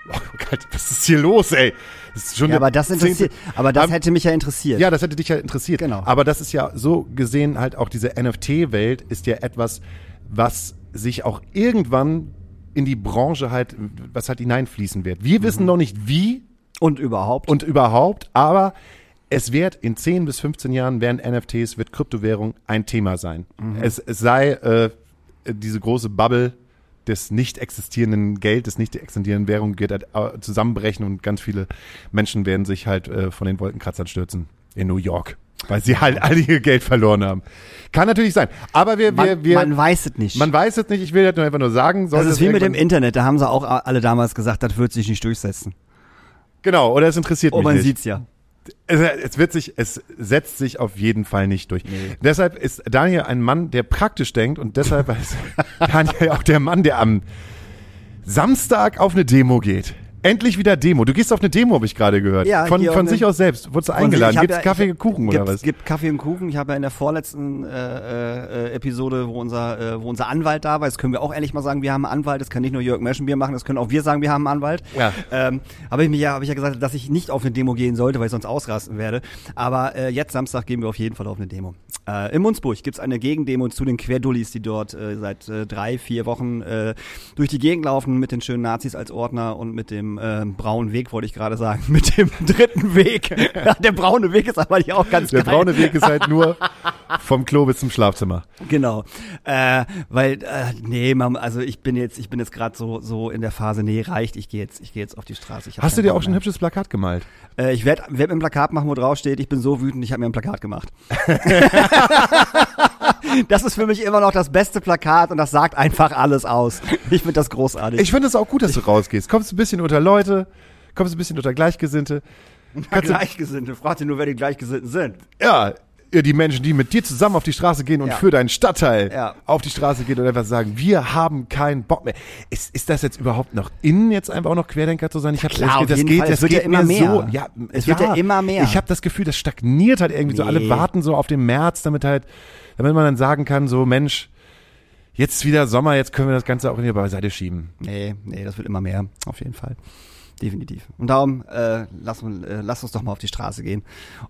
Oh Gott, was ist hier los, ey? Das ist schon Ja, aber das interessiert, aber das hätte mich ja interessiert. ja, das hätte dich ja interessiert. Genau. Aber das ist ja so gesehen halt auch diese NFT-Welt ist ja etwas, was sich auch irgendwann in die Branche halt, was halt hineinfließen wird. Wir Mhm. wissen noch nicht wie Und überhaupt. und überhaupt, aber es wird in 10 bis 15 Jahren werden NFTs, wird Kryptowährung ein Thema sein. Mhm. Es, es sei äh, diese große Bubble des nicht existierenden Geld, des nicht existierenden Währung wird halt äh, zusammenbrechen und ganz viele Menschen werden sich halt äh, von den Wolkenkratzern stürzen in New York, weil sie halt all ihr Geld verloren haben. Kann natürlich sein, aber wir, wir, man, wir man weiß es nicht. man weiß es nicht. Ich will halt nur einfach nur sagen, das ist wie mit dem Internet. Da haben sie auch alle damals gesagt, das wird sich nicht durchsetzen. Genau, oder es interessiert Oh, mich man nicht. sieht's ja. Es, es wird sich, es setzt sich auf jeden Fall nicht durch. Deshalb ist Daniel ein Mann, der praktisch denkt und deshalb ist Daniel auch der Mann, der am Samstag auf eine Demo geht. Endlich wieder Demo. Du gehst auf eine Demo, habe ich gerade gehört. Ja, von von sich aus selbst. Wurdest du eingeladen? hab Gibt's ja- Kaffee und Kuchen oder was? gibt Kaffee und Kuchen. Ich habe ja in der vorletzten äh, äh, Episode, wo unser, äh, wo unser Anwalt da war, das können wir auch ehrlich mal sagen, wir haben einen Anwalt. Das kann nicht nur Jörg Meschenbier machen, das können auch wir sagen, wir haben einen Anwalt. Ja. Ähm, habe ich ja, habe ich ja gesagt, dass ich nicht auf eine Demo gehen sollte, weil ich sonst ausrasten werde. Aber äh, jetzt Samstag gehen wir auf jeden Fall auf eine Demo. Äh, in Munzburg gibt's eine Gegendemo zu den Querdullis, die dort äh, seit äh, drei, vier Wochen äh, durch die Gegend laufen mit den schönen Nazis als Ordner und mit dem äh, braunen Weg, wollte ich gerade sagen, mit dem dritten Weg. Der braune Weg ist aber hier auch ganz Der geil. braune Weg ist halt nur vom Klo bis zum Schlafzimmer. Genau, äh, weil äh, nee, Mam, also ich bin jetzt, ich bin jetzt gerade so so in der Phase, nee, reicht, ich gehe jetzt, ich gehe jetzt auf die Straße. Hast du dir auch schon ein hübsches Plakat gemalt? Ich werde werd mir ein Plakat machen, wo drauf steht, ich bin so wütend, ich habe mir ein Plakat gemacht. das ist für mich immer noch das beste Plakat und das sagt einfach alles aus. Ich finde das großartig. Ich finde es auch gut, dass du rausgehst. Kommst ein bisschen unter Leute, kommst ein bisschen unter Gleichgesinnte. Du, Gleichgesinnte, frag dir nur, wer die Gleichgesinnten sind. ja, die Menschen, die mit dir zusammen auf die Straße gehen und Ja. für deinen Stadtteil Ja. auf die Straße gehen und einfach sagen, wir haben keinen Bock mehr. Ist, ist das jetzt überhaupt noch innen, jetzt einfach auch noch Querdenker zu sein? Ich habe das jeden geht, Fall. das Es wird ja geht immer mir mehr. so. Ja, Es wird ja immer mehr. Ich habe das Gefühl, das stagniert halt irgendwie so. Alle Nee. warten so auf den März, damit halt, damit man dann sagen kann, so Mensch, jetzt wieder Sommer, jetzt können wir das Ganze auch wieder beiseite schieben. Nee, nee, das wird immer mehr, auf jeden Fall. Definitiv. Und darum, äh, lass, uns- äh, lass uns doch mal auf die Straße gehen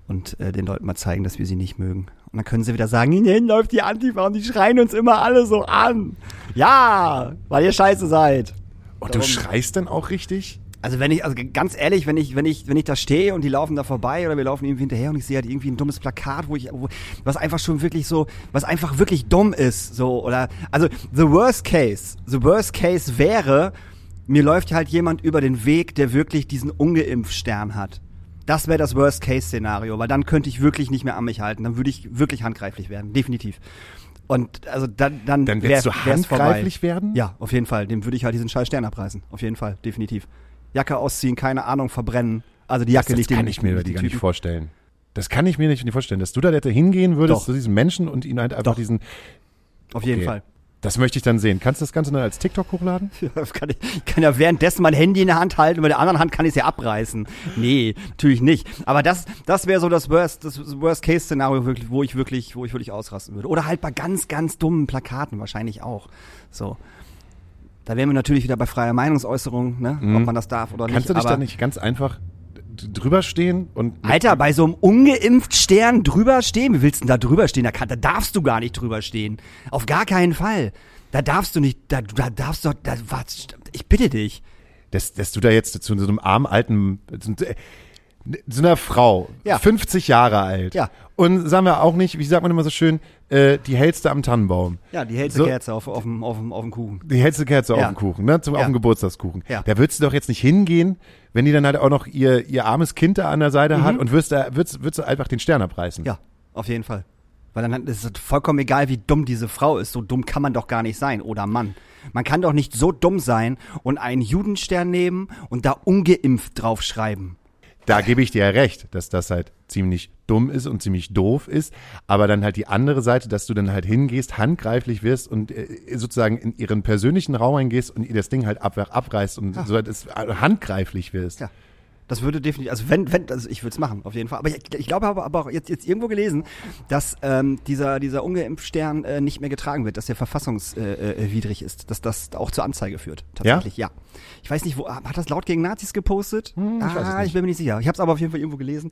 und äh, den Leuten mal zeigen, dass wir sie nicht mögen. Und dann können sie wieder sagen, hier hinten läuft die Antifa und die schreien uns immer alle so an. Ja, weil ihr scheiße seid. Und du Darum- schreist dann auch richtig? Also wenn ich, also ganz ehrlich, wenn ich, wenn ich, wenn ich da stehe und die laufen da vorbei oder wir laufen irgendwie hinterher und ich sehe halt irgendwie ein dummes Plakat, wo ich, wo, was einfach schon wirklich so, was einfach wirklich dumm ist, so oder, also the worst case, the worst case wäre, mir läuft halt jemand über den Weg, der wirklich diesen Ungeimpfstern hat. Das wäre das Worst Case Szenario, weil dann könnte ich wirklich nicht mehr an mich halten, dann würde ich wirklich handgreiflich werden, definitiv. Und also dann, dann, Dann wär- du vorbei. handgreiflich werden? Ja, auf jeden Fall. Dem würde ich halt diesen scheiß Stern abreißen. Auf jeden Fall, definitiv. Jacke ausziehen, keine Ahnung, verbrennen. Also die Jacke Das liegt kann dem- ich mir die gar nicht vorstellen. Das kann ich mir nicht vorstellen, dass du da hätte hingehen würdest Doch. zu diesem Menschen und ihn halt einfach Doch. diesen. Auf jeden Okay. Fall. Das möchte ich dann sehen. Kannst du das Ganze dann als TikTok hochladen? Das kann ich, ich kann ja währenddessen mein Handy in der Hand halten, mit der anderen Hand kann ich es ja abreißen. Nee, natürlich nicht. Aber das, das wäre so das Worst, das Worst-Case-Szenario, wo ich wirklich, wo ich wirklich ausrasten würde. Oder halt bei ganz, ganz dummen Plakaten wahrscheinlich auch. So. Da wären wir natürlich wieder bei freier Meinungsäußerung, ne? ob man das darf oder Mhm. Kannst nicht. du dich da nicht ganz einfach drüber stehen und. Alter, bei so einem ungeimpft Stern drüber stehen? Wie willst du denn da drüber stehen? Da, kann, da darfst du gar nicht drüber stehen. Auf gar keinen Fall. Da darfst du nicht, da, da darfst du, da, was, ich bitte dich. dass, dass du da jetzt zu so einem armen alten, zu, einer Frau, Ja. 50 Jahre alt. Ja. Und sagen wir auch nicht, wie sagt man immer so schön, äh, die hellste am Tannenbaum. Ja, die hellste So- Kerze auf, auf, dem, auf, dem, auf dem Kuchen. Die hellste Kerze Ja. auf dem Kuchen, ne? Zum, Auf Ja. dem Geburtstagskuchen. Ja. Da würdest du doch jetzt nicht hingehen, wenn die dann halt auch noch ihr, ihr armes Kind da an der Seite hat und wirst da, würdest, würdest du einfach den Stern abreißen. Mhm. Ja, auf jeden Fall. Weil dann ist es vollkommen egal, wie dumm diese Frau ist. So dumm kann man doch gar nicht sein. Oder Mann. Man kann doch nicht so dumm sein und einen Judenstern nehmen und da ungeimpft draufschreiben. Da gebe ich dir ja recht, dass das halt ziemlich dumm ist und ziemlich doof ist. Aber dann halt die andere Seite, dass du dann halt hingehst, handgreiflich wirst und äh, sozusagen in ihren persönlichen Raum reingehst und ihr das Ding halt ab, abreißt und so halt es handgreiflich wirst. Ja. Das würde definitiv, also wenn, wenn, also ich würde es machen, auf jeden Fall. Aber ich, ich glaube, habe aber auch jetzt, jetzt irgendwo gelesen, dass ähm, dieser, dieser Ungeimpfstern äh, nicht mehr getragen wird, dass der verfassungswidrig äh, äh, ist, dass das auch zur Anzeige führt. Tatsächlich, ja. Ich weiß nicht, wo, hat das laut gegen Nazis gepostet? Hm, ich weiß es ah, nicht. ich bin mir nicht sicher. Ich habe es aber auf jeden Fall irgendwo gelesen.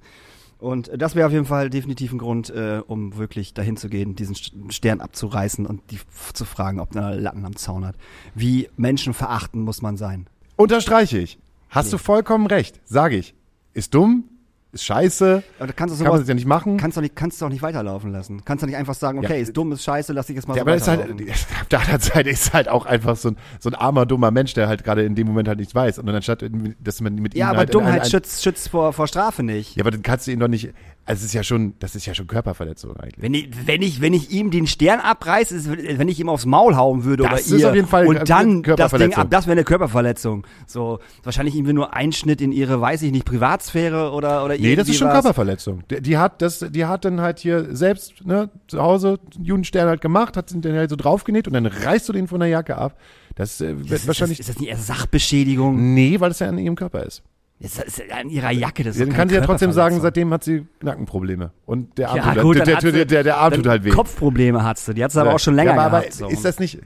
Und äh, das wäre auf jeden Fall definitiv ein Grund, äh, um wirklich dahin zu gehen, diesen St- Stern abzureißen und die zu fragen, ob er Latten am Zaun hat. Wie Menschen verachten muss man sein. Unterstreiche ich. Hast du vollkommen recht, sage ich. Ist dumm, ist scheiße, Aber da kannst du sowas, das ja nicht machen. Kannst du nicht, kannst du auch nicht weiterlaufen lassen. Kannst du nicht einfach sagen, okay, Ja. ist dumm, ist scheiße, lass ich jetzt mal Ja, so aber ist halt, auf der anderen Seite ist halt auch einfach so ein, so ein armer, dummer Mensch, der halt gerade in dem Moment halt nichts weiß. Und dann anstatt, dass man mit ihm ja, aber halt Dummheit ein- ein- schützt, schützt vor, vor Strafe nicht. Ja, aber dann kannst du ihn doch nicht, also es ist ja schon, das ist ja schon Körperverletzung eigentlich. Wenn ich, wenn ich, wenn ich ihm den Stern abreiße, ist, wenn ich ihm aufs Maul hauen würde Das oder ist ihr auf jeden Fall und dann das Ding ab, das wäre eine Körperverletzung. So, wahrscheinlich irgendwie nur Einschnitt in ihre, weiß ich nicht, Privatsphäre oder, oder Nee, das ist schon was. Körperverletzung. Die, die hat das, die hat dann halt hier selbst, ne, zu Hause einen Judenstern halt gemacht, hat den halt so draufgenäht und dann reißt du den von der Jacke ab. Das äh, wird Ist, wahrscheinlich. das, ist das nicht eher Sachbeschädigung? nee, weil es ja an ihrem Körper ist. Ist das ist an ihrer Jacke, das ist Dann kann sie ja trotzdem sagen, seitdem hat sie Nackenprobleme. Und der Arm, Ja, tut, gut, der, der, der, der, Arm tut halt weh. Kopfprobleme hat sie, die hat sie aber auch schon länger ja, aber, gehabt. aber so. ist das nicht.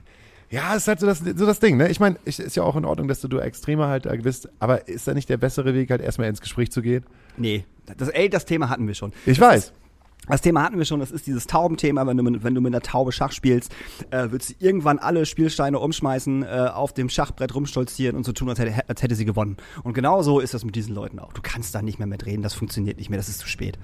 Ja, ist halt so das, so das Ding, ne? Ich meine, ist ja auch in Ordnung, dass du, du extremer halt da bist, aber ist da nicht der bessere Weg, halt erstmal ins Gespräch zu gehen? Nee, das, ey, das Thema hatten wir schon. Ich das weiß. Ist, das Thema hatten wir schon, das ist dieses Taubenthema, wenn du, mit, wenn du mit einer Taube Schach spielst, äh, würdest du irgendwann alle Spielsteine umschmeißen, äh, auf dem Schachbrett rumstolzieren und so tun, als hätte, als hätte sie gewonnen. Und genau so ist das mit diesen Leuten auch. Du kannst da nicht mehr mitreden, das funktioniert nicht mehr, das ist zu spät.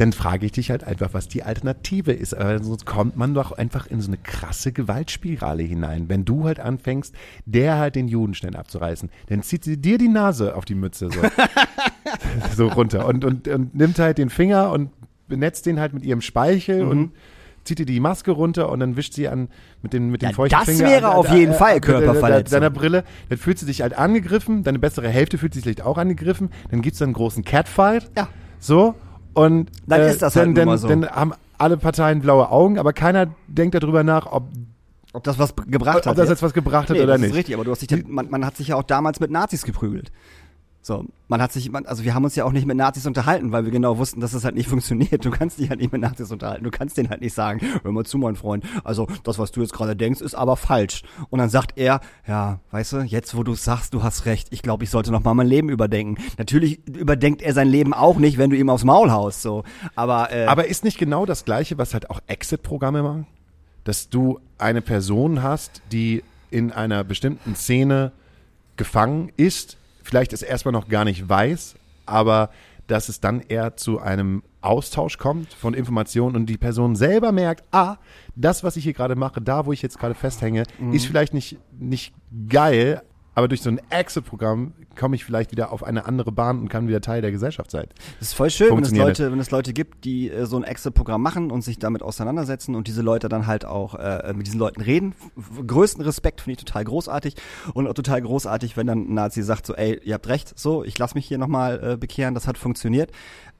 Dann frage ich dich halt einfach, was die Alternative ist. Aber sonst kommt man doch einfach in so eine krasse Gewaltspirale hinein. Wenn du halt anfängst, der halt den Judenstern abzureißen, dann zieht sie dir die Nase auf die Mütze so, so runter und, und, und nimmt halt den Finger und benetzt den halt mit ihrem Speichel Mhm. und zieht dir die Maske runter und dann wischt sie an mit dem mit dem Ja, feuchten das Finger wäre an- auf an- jeden an- Fall Körperverletzung. deiner Brille. Dann fühlt sie sich halt angegriffen, deine bessere Hälfte fühlt sich vielleicht auch angegriffen. Dann gibt's dann einen großen Catfight. Ja. So und Dann äh, ist das dann, halt dann, so. dann haben alle Parteien blaue Augen, aber keiner denkt darüber nach, ob, Ob das was gebracht ob hat. das jetzt was gebracht hat nee, oder das nicht. ist richtig, aber du hast dich, man, man hat sich ja auch damals mit Nazis geprügelt. So, man hat sich, man, also wir haben uns ja auch nicht mit Nazis unterhalten, weil wir genau wussten, dass das halt nicht funktioniert. Du kannst dich halt nicht mit Nazis unterhalten. Du kannst denen halt nicht sagen, hör mal zu, mein Freund, also das, was du jetzt gerade denkst, ist aber falsch. Und dann sagt er, ja, weißt du, jetzt wo du sagst, du hast recht, ich glaube, ich sollte noch mal mein Leben überdenken. Natürlich überdenkt er sein Leben auch nicht, wenn du ihm aufs Maul haust, so. Aber, äh, Aber ist nicht genau das Gleiche, was halt auch Exit-Programme machen? Dass du eine Person hast, die in einer bestimmten Szene gefangen ist, vielleicht es erstmal noch gar nicht weiß, aber dass es dann eher zu einem Austausch kommt von Informationen und die Person selber merkt, ah, das, was ich hier gerade mache, da, wo ich jetzt gerade festhänge, Mhm. ist vielleicht nicht, nicht geil, aber durch so ein Exit-Programm komme ich vielleicht wieder auf eine andere Bahn und kann wieder Teil der Gesellschaft sein. Es ist voll schön, wenn es Leute, wenn es Leute gibt, die äh, so ein Excel-Programm machen und sich damit auseinandersetzen und diese Leute dann halt auch äh, mit diesen Leuten reden. Größten Respekt finde ich total großartig und auch total großartig, wenn dann ein Nazi sagt so, ey, ihr habt recht, so, ich lass mich hier nochmal äh, bekehren, das hat funktioniert.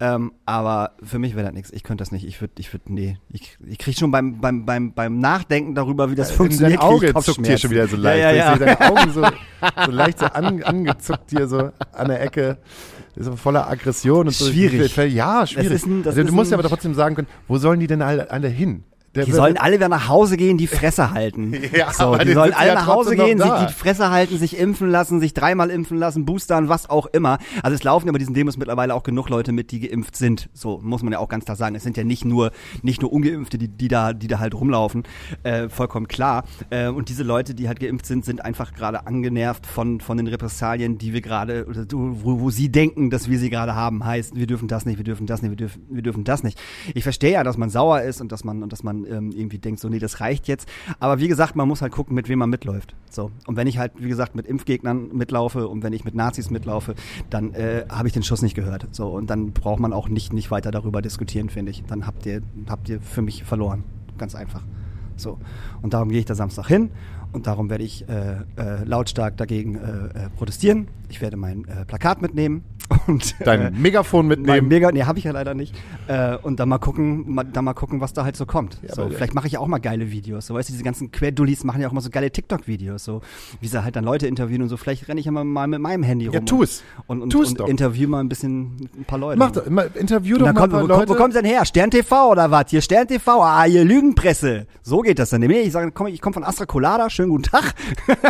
Ähm, aber für mich wäre das nichts. Ich könnte das nicht. Ich würde, ich würde, nee. Ich, ich krieg schon beim, beim, beim, beim Nachdenken darüber, wie das funktioniert, Dein Auge zuckt hier schon wieder so leicht. Ja, ja, ja. Ich sehe deine Augen so, so leicht so an, angezuckt hier so an der Ecke. So voller Aggression und so. Schwierig. Ja, schwierig. ist ein- also, du ist musst ja aber trotzdem sagen können, wo sollen die denn alle, alle hin? Der Die sollen alle wieder nach Hause gehen, die Fresse halten. Ja, so, die sollen alle ja nach Hause gehen, sich die Fresse halten, sich impfen lassen, sich dreimal impfen lassen, boostern, was auch immer. Also es laufen ja bei diesen Demos mittlerweile auch genug Leute mit, die geimpft sind. So muss man ja auch ganz klar sagen. Es sind ja nicht nur nicht nur ungeimpfte, die, die da die da halt rumlaufen, äh, vollkommen klar. Äh, und diese Leute, die halt geimpft sind, sind einfach gerade angenervt von von den Repressalien, die wir gerade wo, wo sie denken, dass wir sie gerade haben. Heißt, wir dürfen das nicht, wir dürfen das nicht, wir dürfen wir dürfen das nicht. Ich verstehe ja, dass man sauer ist und dass man und dass man ähm, irgendwie denkt, so, nee, das reicht jetzt. Aber wie gesagt, man muss halt gucken, mit wem man mitläuft. So. Und wenn ich halt, wie gesagt, mit Impfgegnern mitlaufe und wenn ich mit Nazis mitlaufe, dann äh, habe ich den Schuss nicht gehört. So. Und dann braucht man auch nicht, nicht weiter darüber diskutieren, finde ich. Dann habt ihr, habt ihr für mich verloren. Ganz einfach. So. Und darum gehe ich da Samstag hin und darum werde ich äh, äh, lautstark dagegen äh, äh, protestieren. Ich werde mein äh, Plakat mitnehmen und Dein äh, Megafon mitnehmen. Mega, nee, habe ich ja leider nicht. Äh, und dann mal gucken, mal, dann mal gucken, was da halt so kommt. so, aber- vielleicht mache ich ja auch mal geile Videos. So, weißt du, diese ganzen Querdullis machen ja auch mal so geile TikTok-Videos, so wie sie halt dann Leute interviewen und so. Vielleicht renne ich ja mal, mit meinem Handy rum. Ja, tu es. Und, und, und doch. interview mal ein bisschen ein paar Leute. Mach doch, interview Und doch mal kommt, ein wo, paar kommt, Leute. wo kommt denn her? Stern TV oder was? Hier Stern TV, ah, hier Lügenpresse. So geht das dann. Nee, ich sage, komm, ich komme von Astra Colada, schönen guten Tag.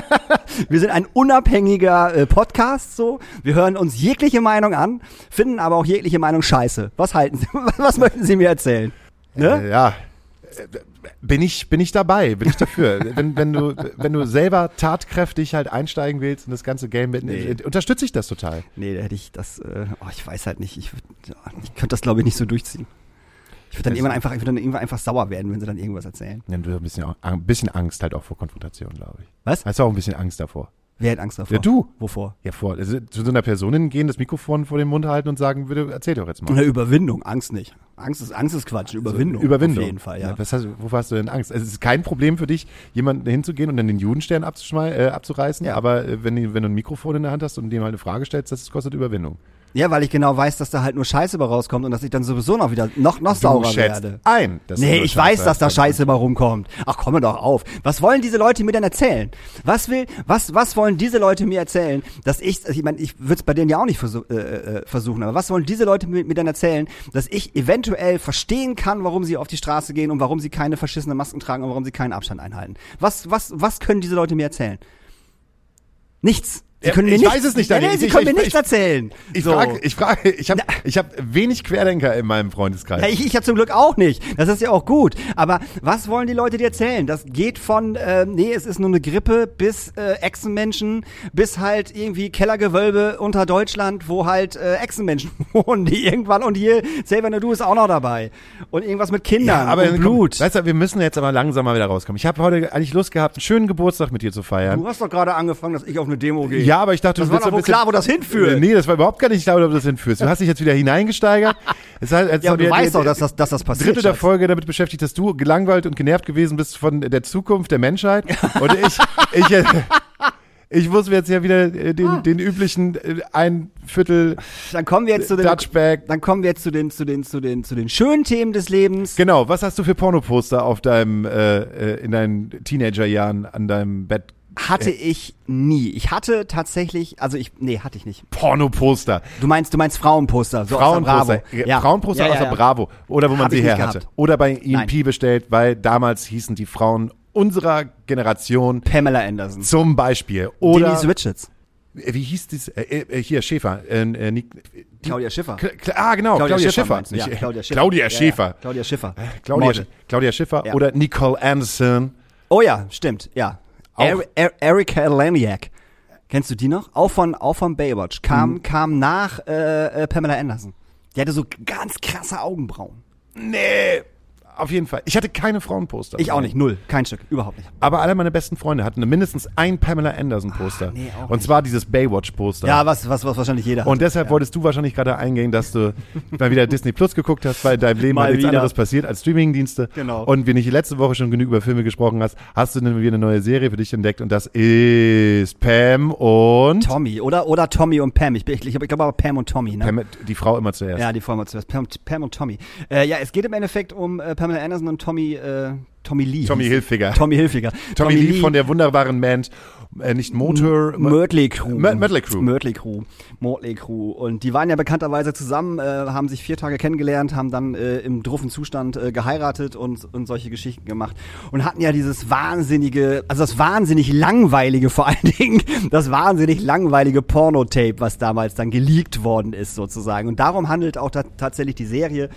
Wir sind ein unabhängiger äh, Podcast, so. Wir hören uns jegliche Meinung an, finden aber auch jegliche Meinung scheiße. Was halten Sie, was möchten Sie mir erzählen? Ne? Äh, ja. Bin ich, bin ich dabei, bin ich dafür. wenn, wenn, du, wenn du selber tatkräftig halt einsteigen willst in das ganze Game, mit, Nee. äh, unterstütze ich das total. Nee, da hätte ich das, äh, oh, ich weiß halt nicht. Ich, ja, ich könnte das, glaube ich, nicht so durchziehen. Ich würde dann, Das- irgendwann einfach, ich würd dann irgendwann einfach sauer werden, wenn sie dann irgendwas erzählen. Dann wird ein bisschen, ein bisschen Angst halt auch vor Konfrontation, glaube ich. Was? Hast du auch ein bisschen Angst davor? Wer hat Angst davor? Ja, du. Wovor? Ja, vor, also zu so einer Person hingehen, das Mikrofon vor den Mund halten und sagen, bitte, erzähl doch jetzt mal. Eine Überwindung, Angst nicht. Angst ist, Angst ist Quatsch, eine Überwindung. Überwindung. Auf jeden Fall, ja. was hast, du- wovor hast du denn Angst? Also, es ist kein Problem für dich, jemanden hinzugehen und dann den Judenstern äh, abzureißen, Ja. aber äh, wenn, wenn du ein Mikrofon in der Hand hast und dem halt eine Frage stellst, das kostet Überwindung. Ja, weil ich genau weiß, dass da halt nur Scheiße bei rauskommt und dass ich dann sowieso noch wieder noch, noch saurer werde. ein. dass Nee, ich weiß, dass da. Scheiße bei rumkommt. Ach, komme doch auf. Was wollen diese Leute mir denn erzählen? Was will, was, was wollen diese Leute mir erzählen, dass ich, ich meine, ich würde es bei denen ja auch nicht versuch, äh, äh, versuchen, aber was wollen diese Leute mir, mir dann erzählen, dass ich eventuell verstehen kann, warum sie auf die Straße gehen und warum sie keine verschissenen Masken tragen und warum sie keinen Abstand einhalten? Was, was, was können diese Leute mir erzählen? Nichts. Sie Ja, können mir ich nichts, weiß es nicht, Nee, Daniel. nee, sie Ich- können ich- mir nichts ich- erzählen. Ich So. frage, ich frage, ich habe ich hab wenig Querdenker in meinem Freundeskreis. Ja, ich, ich ja zum Glück auch nicht. Das ist ja auch gut. Aber was wollen die Leute dir erzählen? Das geht von, äh, nee, es ist nur eine Grippe, bis äh, Echsenmenschen, bis halt irgendwie Kellergewölbe unter Deutschland, wo halt äh, Echsenmenschen wohnen, die irgendwann, und hier, Xavier Nadu ist auch noch dabei. Und irgendwas mit Kindern aber und komm, Blut. Weißt du, wir müssen jetzt aber langsam mal wieder rauskommen. Ich habe heute eigentlich Lust gehabt, einen schönen Geburtstag mit dir zu feiern. Du hast doch gerade angefangen, dass ich auf eine Demo gehe. Ja, aber ich dachte, Das du war willst doch wohl klar, wo das hinführt. Nee, das war überhaupt gar nicht klar, wo du das hinführst. Du hast dich jetzt wieder hineingesteigert. Es hat, jetzt Ja, du weißt doch, dass das, dass das passiert. Drittel der. Folge damit beschäftigt, dass du gelangweilt und genervt gewesen bist von der Zukunft der Menschheit. Und ich, ich, äh, ich muss mir jetzt ja wieder äh, den, Ah. den üblichen äh, ein Viertel Dann kommen wir jetzt zu den, Dutchback. dann kommen wir jetzt zu den, zu den, zu den, zu den schönen Themen des Lebens. Genau, was hast du für Pornoposter auf deinem, äh, in deinen Teenagerjahren an deinem Bett? Hatte ich nie. Ich hatte tatsächlich, also ich, nee, hatte ich nicht. Pornoposter. Du meinst, du meinst Frauenposter, so Frauenposter. aus der Bravo. Ja. Frauenposter Ja, ja, aus der ja. Bravo. Oder wo man Hab sie her hatte. Oder bei EMP Nein. bestellt, weil damals hießen die Frauen unserer Generation Pamela Anderson. zum Beispiel. Oder, Denise Richards. äh, wie hieß dies? Äh, äh, hier, Schäfer. Äh, äh, Claudia Schiffer. Kla- ah, genau, Claudia, Schiffer. meinst du? Ja, Claudia Schiffer. Claudia Ja, ja. Schäfer. Claudia Schiffer. Claudia. Claudia Schiffer Ja. oder Nicole Anderson. Oh ja, stimmt, ja. Er, er, Erika Laniak. Kennst du die noch? Auch von, auch von Baywatch. Kam, Mhm. kam nach äh, äh, Pamela Anderson. Die hatte so ganz krasse Augenbrauen. Nee. Auf jeden Fall. Ich hatte keine Frauenposter. Ich auch nicht, null. Kein Stück, überhaupt nicht. Aber alle meine besten Freunde hatten mindestens ein Pamela Anderson Poster. Ah, nee, auch Und nicht. zwar dieses Baywatch Poster. Ja, was, was, was wahrscheinlich jeder hat. Und deshalb wolltest du wahrscheinlich gerade eingehen, dass du mal wieder Disney Plus geguckt hast, weil in deinem Leben Mal halt nichts wieder. anderes passiert als Streamingdienste. Genau. Und wir nicht letzte Woche schon genug über Filme gesprochen hast, hast du wieder eine neue Serie für dich entdeckt und das ist Pam und Tommy, oder, oder Tommy und Pam. Ich, ich, ich, ich glaube aber Pam und Tommy, ne? Pam, die Frau immer zuerst. Ja, die Vorher zuerst. Pam, Pam und Tommy. Äh, ja, es geht im Endeffekt um äh, Pamela Anderson und Tommy, äh, Tommy Lee. Tommy Hilfiger. Tommy Hilfiger. Tommy, Lee, von der wunderbaren Band, äh, nicht Motor, Mötley Crew. Mö- Mötley Crew. Mötley Crew. Mötley Crew. Und die waren ja bekannterweise zusammen, äh, haben sich vier Tage kennengelernt, haben dann äh, im druffen Zustand äh, geheiratet und, und solche Geschichten gemacht. Und hatten ja dieses wahnsinnige, also das wahnsinnig langweilige vor allen Dingen, das wahnsinnig langweilige Pornotape, was damals dann geleakt worden ist sozusagen. Und darum handelt auch ta tatsächlich die Serie.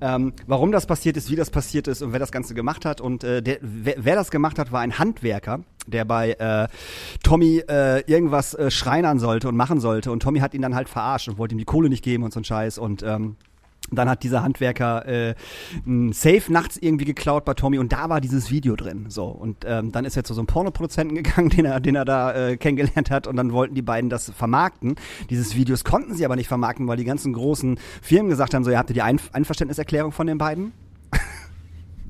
Ähm, warum das passiert ist, wie das passiert ist und wer das Ganze gemacht hat. Und äh, der, wer, wer das gemacht hat, war ein Handwerker, der bei äh, Tommy äh, irgendwas äh, schreinern sollte und machen sollte. Und Tommy hat ihn dann halt verarscht und wollte ihm die Kohle nicht geben und so ein Scheiß. Und ähm, Dann hat dieser Handwerker äh, ein Safe nachts irgendwie geklaut bei Tommy und da war dieses Video drin. So und ähm, dann ist er zu so einem Pornoproduzenten gegangen, den er, den er da äh, kennengelernt hat und dann wollten die beiden das vermarkten. Dieses Videos konnten sie aber nicht vermarkten, weil die ganzen großen Firmen gesagt haben, so ihr habt die Ein Einverständniserklärung von den beiden?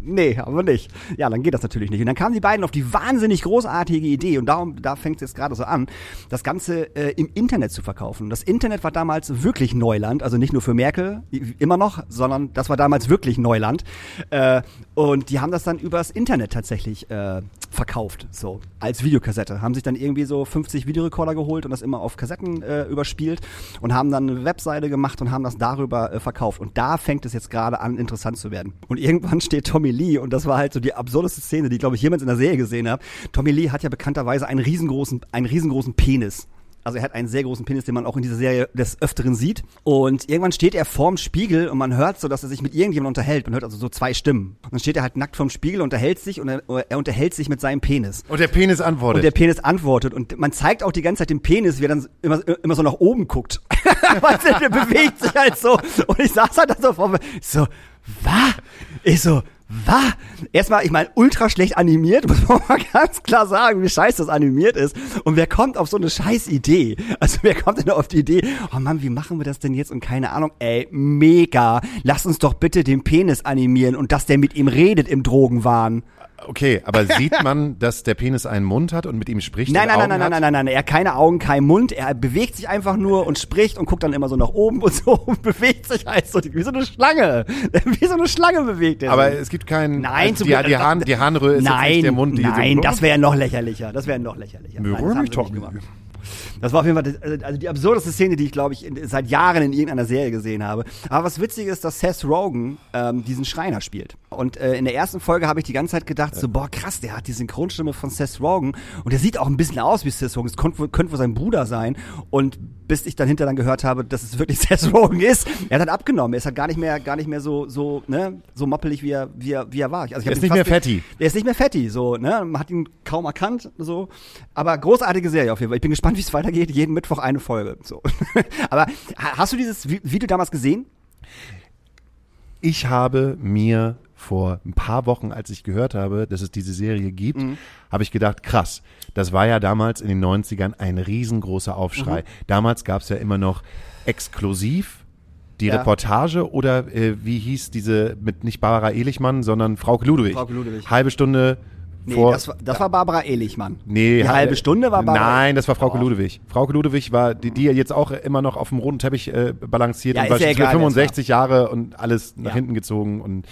Nee, aber nicht. Ja, dann geht das natürlich nicht. Und dann kamen die beiden auf die wahnsinnig großartige Idee und darum, da fängt es jetzt gerade so an, das Ganze äh, im Internet zu verkaufen. Das Internet war damals wirklich Neuland, also nicht nur für Merkel, immer noch, sondern das war damals wirklich Neuland. Äh, und die haben das dann übers Internet tatsächlich äh, verkauft, so als Videokassette. Haben sich dann irgendwie so 50 Videorekorder geholt und das immer auf Kassetten äh, überspielt und haben dann eine Webseite gemacht und haben das darüber äh, verkauft. Und da fängt es jetzt gerade an, interessant zu werden. Und irgendwann steht Tommy Lee und das war halt so die absurdeste Szene, die glaube ich jemals in der Serie gesehen hat. Tommy Lee hat ja bekannterweise einen riesengroßen, einen riesengroßen Penis. Also er hat einen sehr großen Penis, den man auch in dieser Serie des Öfteren sieht. Und irgendwann steht er vorm Spiegel und man hört so, dass er sich mit irgendjemandem unterhält. Man hört also so zwei Stimmen. Und dann steht er halt nackt vorm Spiegel, unterhält sich und er, er unterhält sich mit seinem Penis. Und der Penis antwortet. Und der Penis antwortet. Und man zeigt auch die ganze Zeit den Penis, wie er dann immer, immer so nach oben guckt. weißt du, der bewegt sich halt so. Und ich saß halt da so vor mir, so, was? Ich so, was? Erstmal, ich meine, ultra schlecht animiert, muss man mal ganz klar sagen, wie scheiße das animiert ist. Und wer kommt auf so eine scheiß Idee? Also wer kommt denn auf die Idee, oh Mann, wie machen wir das denn jetzt? Und keine Ahnung, ey, mega. Lass uns doch bitte den Penis animieren und dass der mit ihm redet im Drogenwahn. Okay, aber sieht man, dass der Penis einen Mund hat und mit ihm spricht? Nein, nein, nein, nein, nein, nein, nein, nein, er hat keine Augen, kein Mund, er bewegt sich einfach nur und spricht und guckt dann immer so nach oben und so und bewegt sich halt so, wie so eine Schlange. Wie so eine Schlange bewegt er Aber sich. es gibt keinen. Nein, also zum die, Glück- die, Hahn, die Harnröhre ist nein, nicht der Mund. Die nein, so, das wäre noch lächerlicher. Das wäre noch lächerlicher. Sie nicht Tommy. gemacht. Das war auf jeden Fall das, also- die absurdeste Szene, die ich, glaube ich, in, seit Jahren in irgendeiner Serie gesehen habe. Aber was witzig ist, dass Seth Rogen ähm, diesen Schreiner spielt. Und äh, in der ersten Folge habe ich die ganze Zeit gedacht, so, boah, krass, der hat die Synchronstimme von Seth Rogen. Und der sieht auch ein bisschen aus wie Seth Rogen. Es könnte, wohl- könnte wohl sein Bruder sein. Und bis ich dann hinter dann gehört habe, dass es wirklich Seth Rogen ist, er hat halt abgenommen. Er ist halt gar nicht mehr, gar nicht mehr so, so, ne, so moppelig, wie er, wie er, wie er war. Also ich Er ist nicht mehr fatty. der ist nicht mehr fetti, so, ne? Man hat ihn kaum erkannt, so. Aber großartige Serie auf jeden Fall. Ich bin gespannt, wie es weitergeht. Jeden Mittwoch eine Folge, so. Aber ha- hast du dieses Vi- Video damals gesehen? Ich habe mir vor ein paar Wochen, als ich gehört habe, dass es diese Serie gibt, Mhm. habe ich gedacht, krass, das war ja damals in den 90ern ein riesengroßer Aufschrei. Mhm. Damals gab es ja immer noch exklusiv die Ja. Reportage oder äh, wie hieß diese mit nicht Barbara Ehlichmann, sondern Frauke Ludwig. Frauke Ludwig. Halbe Stunde Nee, vor. das, war, das war Barbara Ehlichmann. Nee, Die halbe Stunde war Barbara. Nein, das war Frauke Doch. Ludwig. Frauke Ludwig war, die, die jetzt auch immer noch auf dem roten Teppich äh, balanciert Ja, und war ja egal, wer es 65 Jahre und alles nach Ja. hinten gezogen und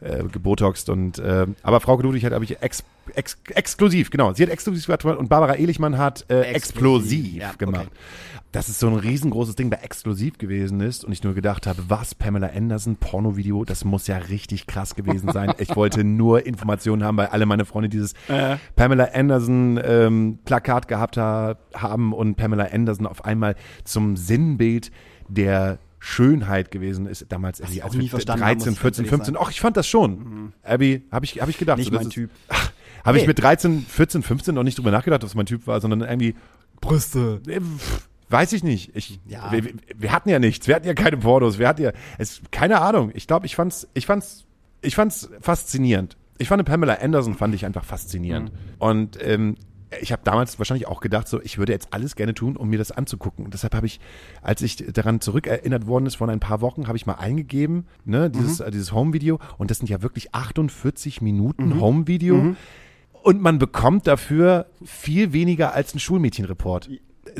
äh, gebotoxt und äh, aber Frauke Ludwig hat, habe ich, ex, ex, exklusiv, genau. Sie hat exklusiv gemacht und Barbara Ehlichmann hat äh, Explosiv, explosiv ja, okay. Dass es so ein riesengroßes Ding bei Exklusiv gewesen ist und ich nur gedacht habe, was, Pamela Anderson, Pornovideo, das muss ja richtig krass gewesen sein. Ich wollte nur Informationen haben, weil alle meine Freunde dieses Pamela Anderson ähm, Plakat gehabt ha haben und Pamela Anderson auf einmal zum Sinnbild der Schönheit gewesen ist damals ich auch als nie wir verstanden habe, 13, muss ich ganz 14, ehrlich 15. sagen. Ach, ich fand das schon. Abby, habe ich, hab ich gedacht. Nicht so, mein Typ. habe ich Nee. mit 13, 14, 15 noch nicht drüber nachgedacht, was mein Typ war, sondern irgendwie Brüste. Weiß ich nicht. Ich, Ja. wir, wir- hatten ja nichts. Wir hatten ja keine Pornos. Wir hatten ja, es, keine Ahnung. Ich glaube, ich fand's, ich fand's, ich fand's faszinierend. Ich fand Pamela Anderson fand ich einfach faszinierend. Und ähm, ich habe damals wahrscheinlich auch gedacht, so ich würde jetzt alles gerne tun, um mir das anzugucken. Und deshalb habe ich, als ich daran zurückerinnert worden ist von ein paar Wochen, habe ich mal eingegeben, ne, dieses, äh, dieses Home-Video. Und das sind ja wirklich 48 Minuten Home-Video. Und man bekommt dafür viel weniger als ein Schulmädchenreport.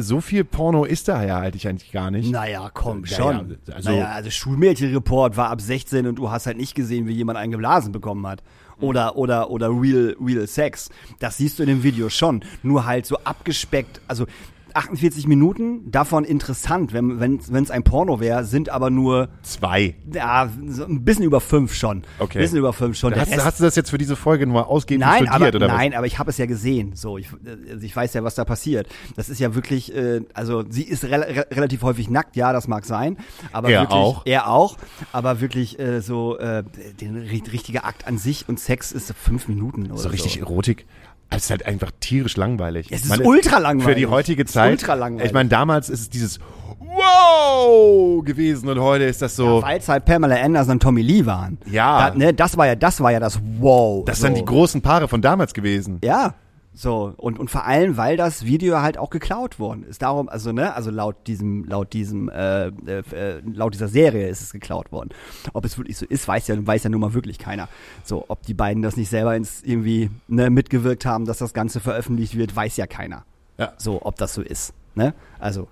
So viel Porno ist da ja eigentlich eigentlich gar nicht. Naja, komm, Ja, schon. ja, also- naja, also Schulmädchenreport war ab 16 und du hast halt nicht gesehen, wie jemand einen geblasen bekommen hat. Oder, oder, oder real, real Sex. Das siehst du in dem Video schon. Nur halt so abgespeckt, also 48 Minuten, davon interessant, wenn wenn es ein Porno wäre, sind aber nur Zwei. ja, so ein bisschen über fünf schon. Okay. Ein bisschen über fünf schon. Hast, Rest- hast du das jetzt für diese Folge nur ausgehend Nein, studiert aber, oder nein, aber ich habe es ja gesehen. So, ich, also ich weiß ja, was da passiert. Das ist ja wirklich, äh, also sie ist rel re relativ häufig nackt, ja, das mag sein, aber Er wirklich, auch. er auch, aber wirklich äh, so äh, der ri- richtige Akt an sich und Sex ist fünf Minuten oder was? so. So richtig Erotik. Es ist halt einfach tierisch langweilig. Es ist Meine, ultra langweilig. Für die heutige Zeit. ultra langweilig. Ich meine, damals ist es dieses Wow gewesen und heute ist das so. Weil es halt Pamela Anderson und Tommy Lee waren. Ja. Da, ne, das war ja, das war ja das Wow. das so. sind die großen Paare von damals gewesen. Ja. So, und, und vor allem, weil das Video halt auch geklaut worden ist. Darum, also, ne, also laut diesem, laut diesem, äh, äh, äh, laut dieser Serie ist es geklaut worden. Ob es wirklich so ist, weiß ja, weiß ja nun mal wirklich keiner. So, ob die beiden das nicht selber ins irgendwie, ne, mitgewirkt haben, dass das Ganze veröffentlicht wird, weiß ja keiner. Ja. So, ob das so ist, ne? Also,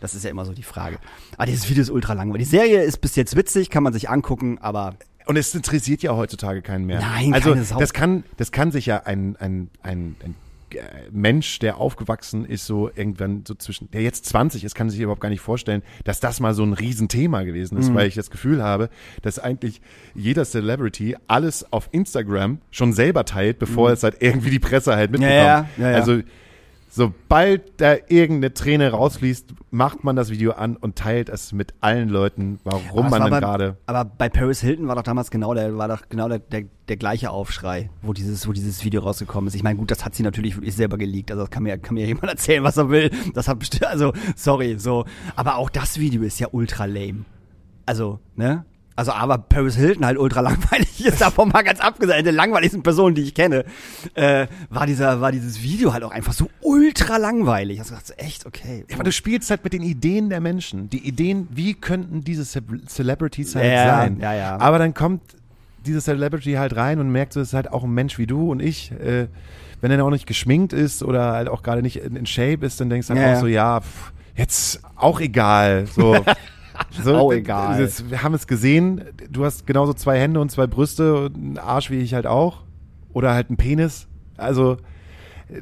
das ist ja immer so die Frage. Aber dieses Video ist ultra langweilig. Die Serie ist bis jetzt witzig, kann man sich angucken, aber Und es interessiert ja heutzutage keinen mehr. Nein, also keine Sau. das kann, das kann sich ja ein, ein, ein, ein äh, Mensch, der aufgewachsen ist, so irgendwann so zwischen, der jetzt 20 ist, kann sich überhaupt gar nicht vorstellen, dass das mal so ein Riesenthema gewesen Mhm. ist, weil ich das Gefühl habe, dass eigentlich jeder Celebrity alles auf Instagram schon selber teilt, bevor es halt irgendwie die Presse halt mitbekommt. Mhm. Ja, ja, ja. Also sobald da irgendeine Träne rausfließt, macht man das Video an und teilt es mit allen Leuten, warum man dann gerade Aber bei Paris Hilton war doch damals genau der, war doch genau der, der, der gleiche Aufschrei, wo dieses, wo dieses Video rausgekommen ist. Ich meine, gut, das hat sie natürlich wirklich selber geleakt. Also das kann mir, kann mir jemand erzählen, was er will. Das hat bestimmt, also, sorry, so. Aber auch das Video ist ja ultra lame. Also, ne? Also, aber Paris Hilton halt ultra langweilig ist davon mal ganz abgesehen, eine der langweiligsten Personen, die ich kenne, äh, war dieser, war dieses Video halt auch einfach so ultra langweilig. Also, ich dachte, echt, okay. Ja, aber du spielst halt mit den Ideen der Menschen. Die Ideen, wie könnten diese Ce Celebrities halt Ja, sein. ja, ja. Aber dann kommt diese Celebrity halt rein und merkt, so, es ist halt auch ein Mensch wie du und ich. Äh, wenn er auch nicht geschminkt ist oder halt auch gerade nicht in, in Shape ist, dann denkst du dann Ja, auch so, ja, pff, jetzt auch egal. So. So, d- egal. Das, wir haben es gesehen, du hast genauso zwei Hände und zwei Brüste und einen Arsch wie ich halt auch. Oder halt einen Penis. Also,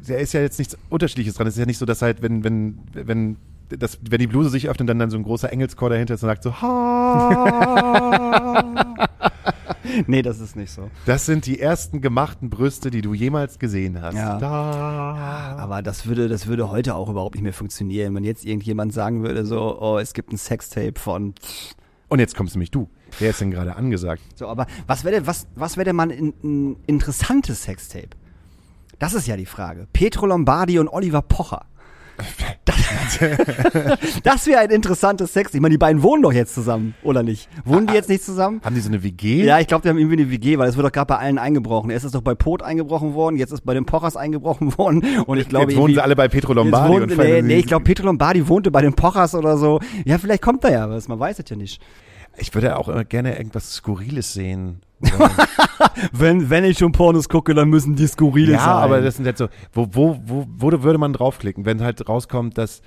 da ist ja jetzt nichts Unterschiedliches dran. Es ist ja nicht so, dass halt, wenn, wenn, wenn, das, wenn die Bluse sich öffnet, dann, dann so ein großer Engelschor dahinter ist und sagt so, ha. Nee, das ist nicht so. Das sind die ersten gemachten Brüste, die du jemals gesehen hast. Ja. Da. Aber das würde, das würde heute auch überhaupt nicht mehr funktionieren, wenn jetzt irgendjemand sagen würde, so, oh, es gibt ein Sextape von. Und jetzt kommst nämlich du. Wer ist denn gerade angesagt? So, aber was wäre denn, was, was wäre denn mal ein, ein interessantes Sextape? Das ist ja die Frage. Petro Lombardi und Oliver Pocher. Das, das wäre ein interessantes Sex. Ich meine, die beiden wohnen doch jetzt zusammen, oder nicht? Wohnen die jetzt nicht zusammen? Haben die so eine WG? Ja, ich glaube, die haben irgendwie eine WG, weil es wird doch gerade bei allen eingebrochen. Erst ist doch bei Pot eingebrochen worden, jetzt ist bei den Pochers eingebrochen worden. Und ich glaube, jetzt wohnen sie alle bei Petro Lombardi. Wohnt, und nee, nee, ich glaube, Petro Lombardi wohnte bei den Pochers oder so. Ja, vielleicht kommt er ja was, man weiß es ja nicht. Ich würde auch immer gerne irgendwas Skurriles sehen. Wenn, wenn ich schon Pornos gucke, dann müssen die skurril ja, sein. aber das sind halt so, wo, wo, wo, wo würde man draufklicken, wenn halt rauskommt, dass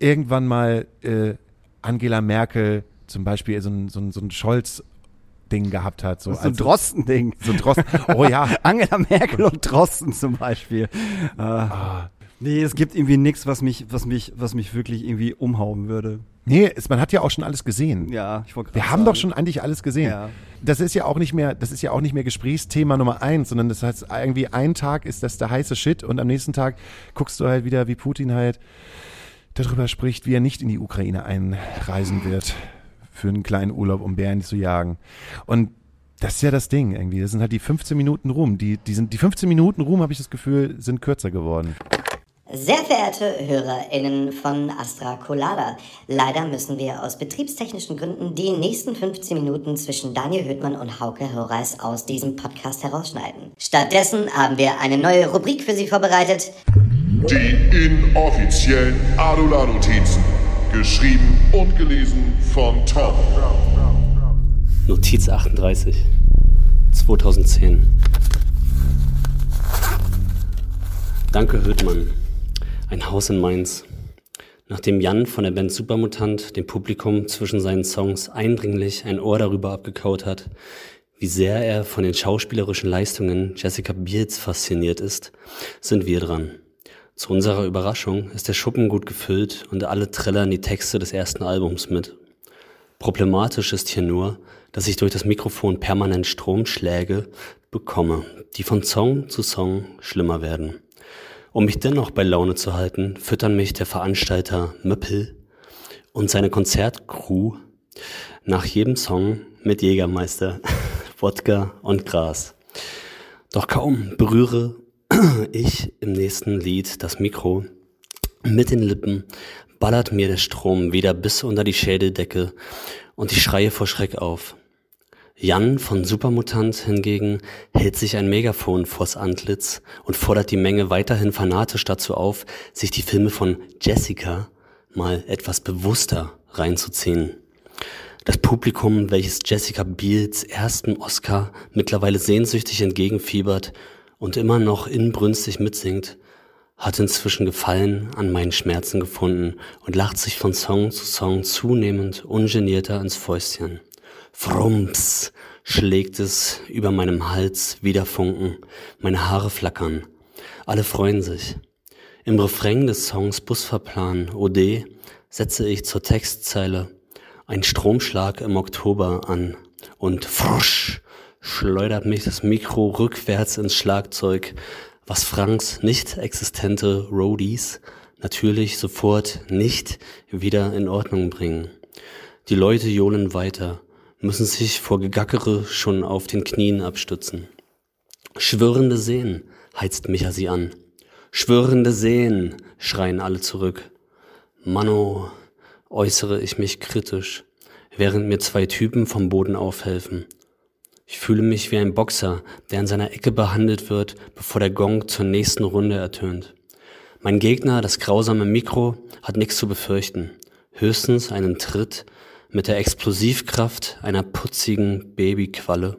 irgendwann mal äh, Angela Merkel zum Beispiel so ein, so ein, so ein Scholz-Ding gehabt hat. So, so ein Drosten-Ding. So ein Drosten. Oh ja. Angela Merkel und Drosten zum Beispiel. Äh, Ah. nee, es gibt irgendwie nichts, was mich, was mich, was mich wirklich irgendwie umhauen würde. Nee, es, man hat ja auch schon alles gesehen. Ja, ich wollte Wir haben doch sagen. schon eigentlich alles gesehen. Ja. Das ist ja auch nicht mehr, das ist ja auch nicht mehr Gesprächsthema Nummer eins, sondern das heißt irgendwie ein Tag ist das der heiße Shit und am nächsten Tag guckst du halt wieder, wie Putin halt darüber spricht, wie er nicht in die Ukraine einreisen wird für einen kleinen Urlaub, um Bären zu jagen. Und das ist ja das Ding irgendwie. Das sind halt die 15 Minuten Ruhm. Die, die, sind, die 15 Minuten Ruhm, habe ich das Gefühl, sind kürzer geworden. Sehr verehrte HörerInnen von Astra Colada, leider müssen wir aus betriebstechnischen Gründen die nächsten 15 Minuten zwischen Daniel Höhtmann und Hauke Horeis aus diesem Podcast herausschneiden. Stattdessen haben wir eine neue Rubrik für Sie vorbereitet. Die inoffiziellen Adula-Notizen. Geschrieben und gelesen von Tom. Notiz 38. 2010. Danke, Höhtmann. Ein Haus in Mainz. Nachdem Jan von der Band Supermutant dem Publikum zwischen seinen Songs eindringlich ein Ohr darüber abgekaut hat, wie sehr er von den schauspielerischen Leistungen Jessica Biels fasziniert ist, sind wir dran. Zu unserer Überraschung ist der Schuppen gut gefüllt und alle trällern die Texte des ersten Albums mit. Problematisch ist hier nur, dass ich durch das Mikrofon permanent Stromschläge bekomme, die von Song zu Song schlimmer werden. Um mich dennoch bei Laune zu halten, füttern mich der Veranstalter Möppel und seine Konzertcrew nach jedem Song mit Jägermeister, Wodka und Gras. Doch kaum berühre ich im nächsten Lied das Mikro, Mit den Lippen ballert mir der Strom wieder bis unter die Schädeldecke und ich schreie vor Schreck auf. Jan von Supermutant hingegen hält sich ein Megafon vors Antlitz und fordert die Menge weiterhin fanatisch dazu auf, sich die Filme von Jessica mal etwas bewusster reinzuziehen. Das Publikum, welches Jessica Biels ersten Oscar mittlerweile sehnsüchtig entgegenfiebert und immer noch inbrünstig mitsingt, hat inzwischen Gefallen an meinen Schmerzen gefunden und lacht sich von Song zu Song zunehmend ungenierter ins Fäustchen. Frumps schlägt es über meinem Hals wieder Funken, meine Haare flackern. Alle freuen sich. Im Refrain des Songs Busfahrplan OD setze ich zur Textzeile ein Stromschlag im Oktober an und frusch schleudert mich das Mikro rückwärts ins Schlagzeug, was Franks nicht existente Roadies natürlich sofort nicht wieder in Ordnung bringen. Die Leute johlen weiter, müssen sich vor Gegackere schon auf den Knien abstützen. Schwirrende Seen, heizt Micha sie an. Schwirrende Seen, schreien alle zurück. Mano, äußere ich mich kritisch, während mir zwei Typen vom Boden aufhelfen. Ich fühle mich wie ein Boxer, der in seiner Ecke behandelt wird, bevor der Gong zur nächsten Runde ertönt. Mein Gegner, das grausame Mikro, hat nichts zu befürchten. Höchstens einen Tritt mit der Explosivkraft einer putzigen Babyqualle.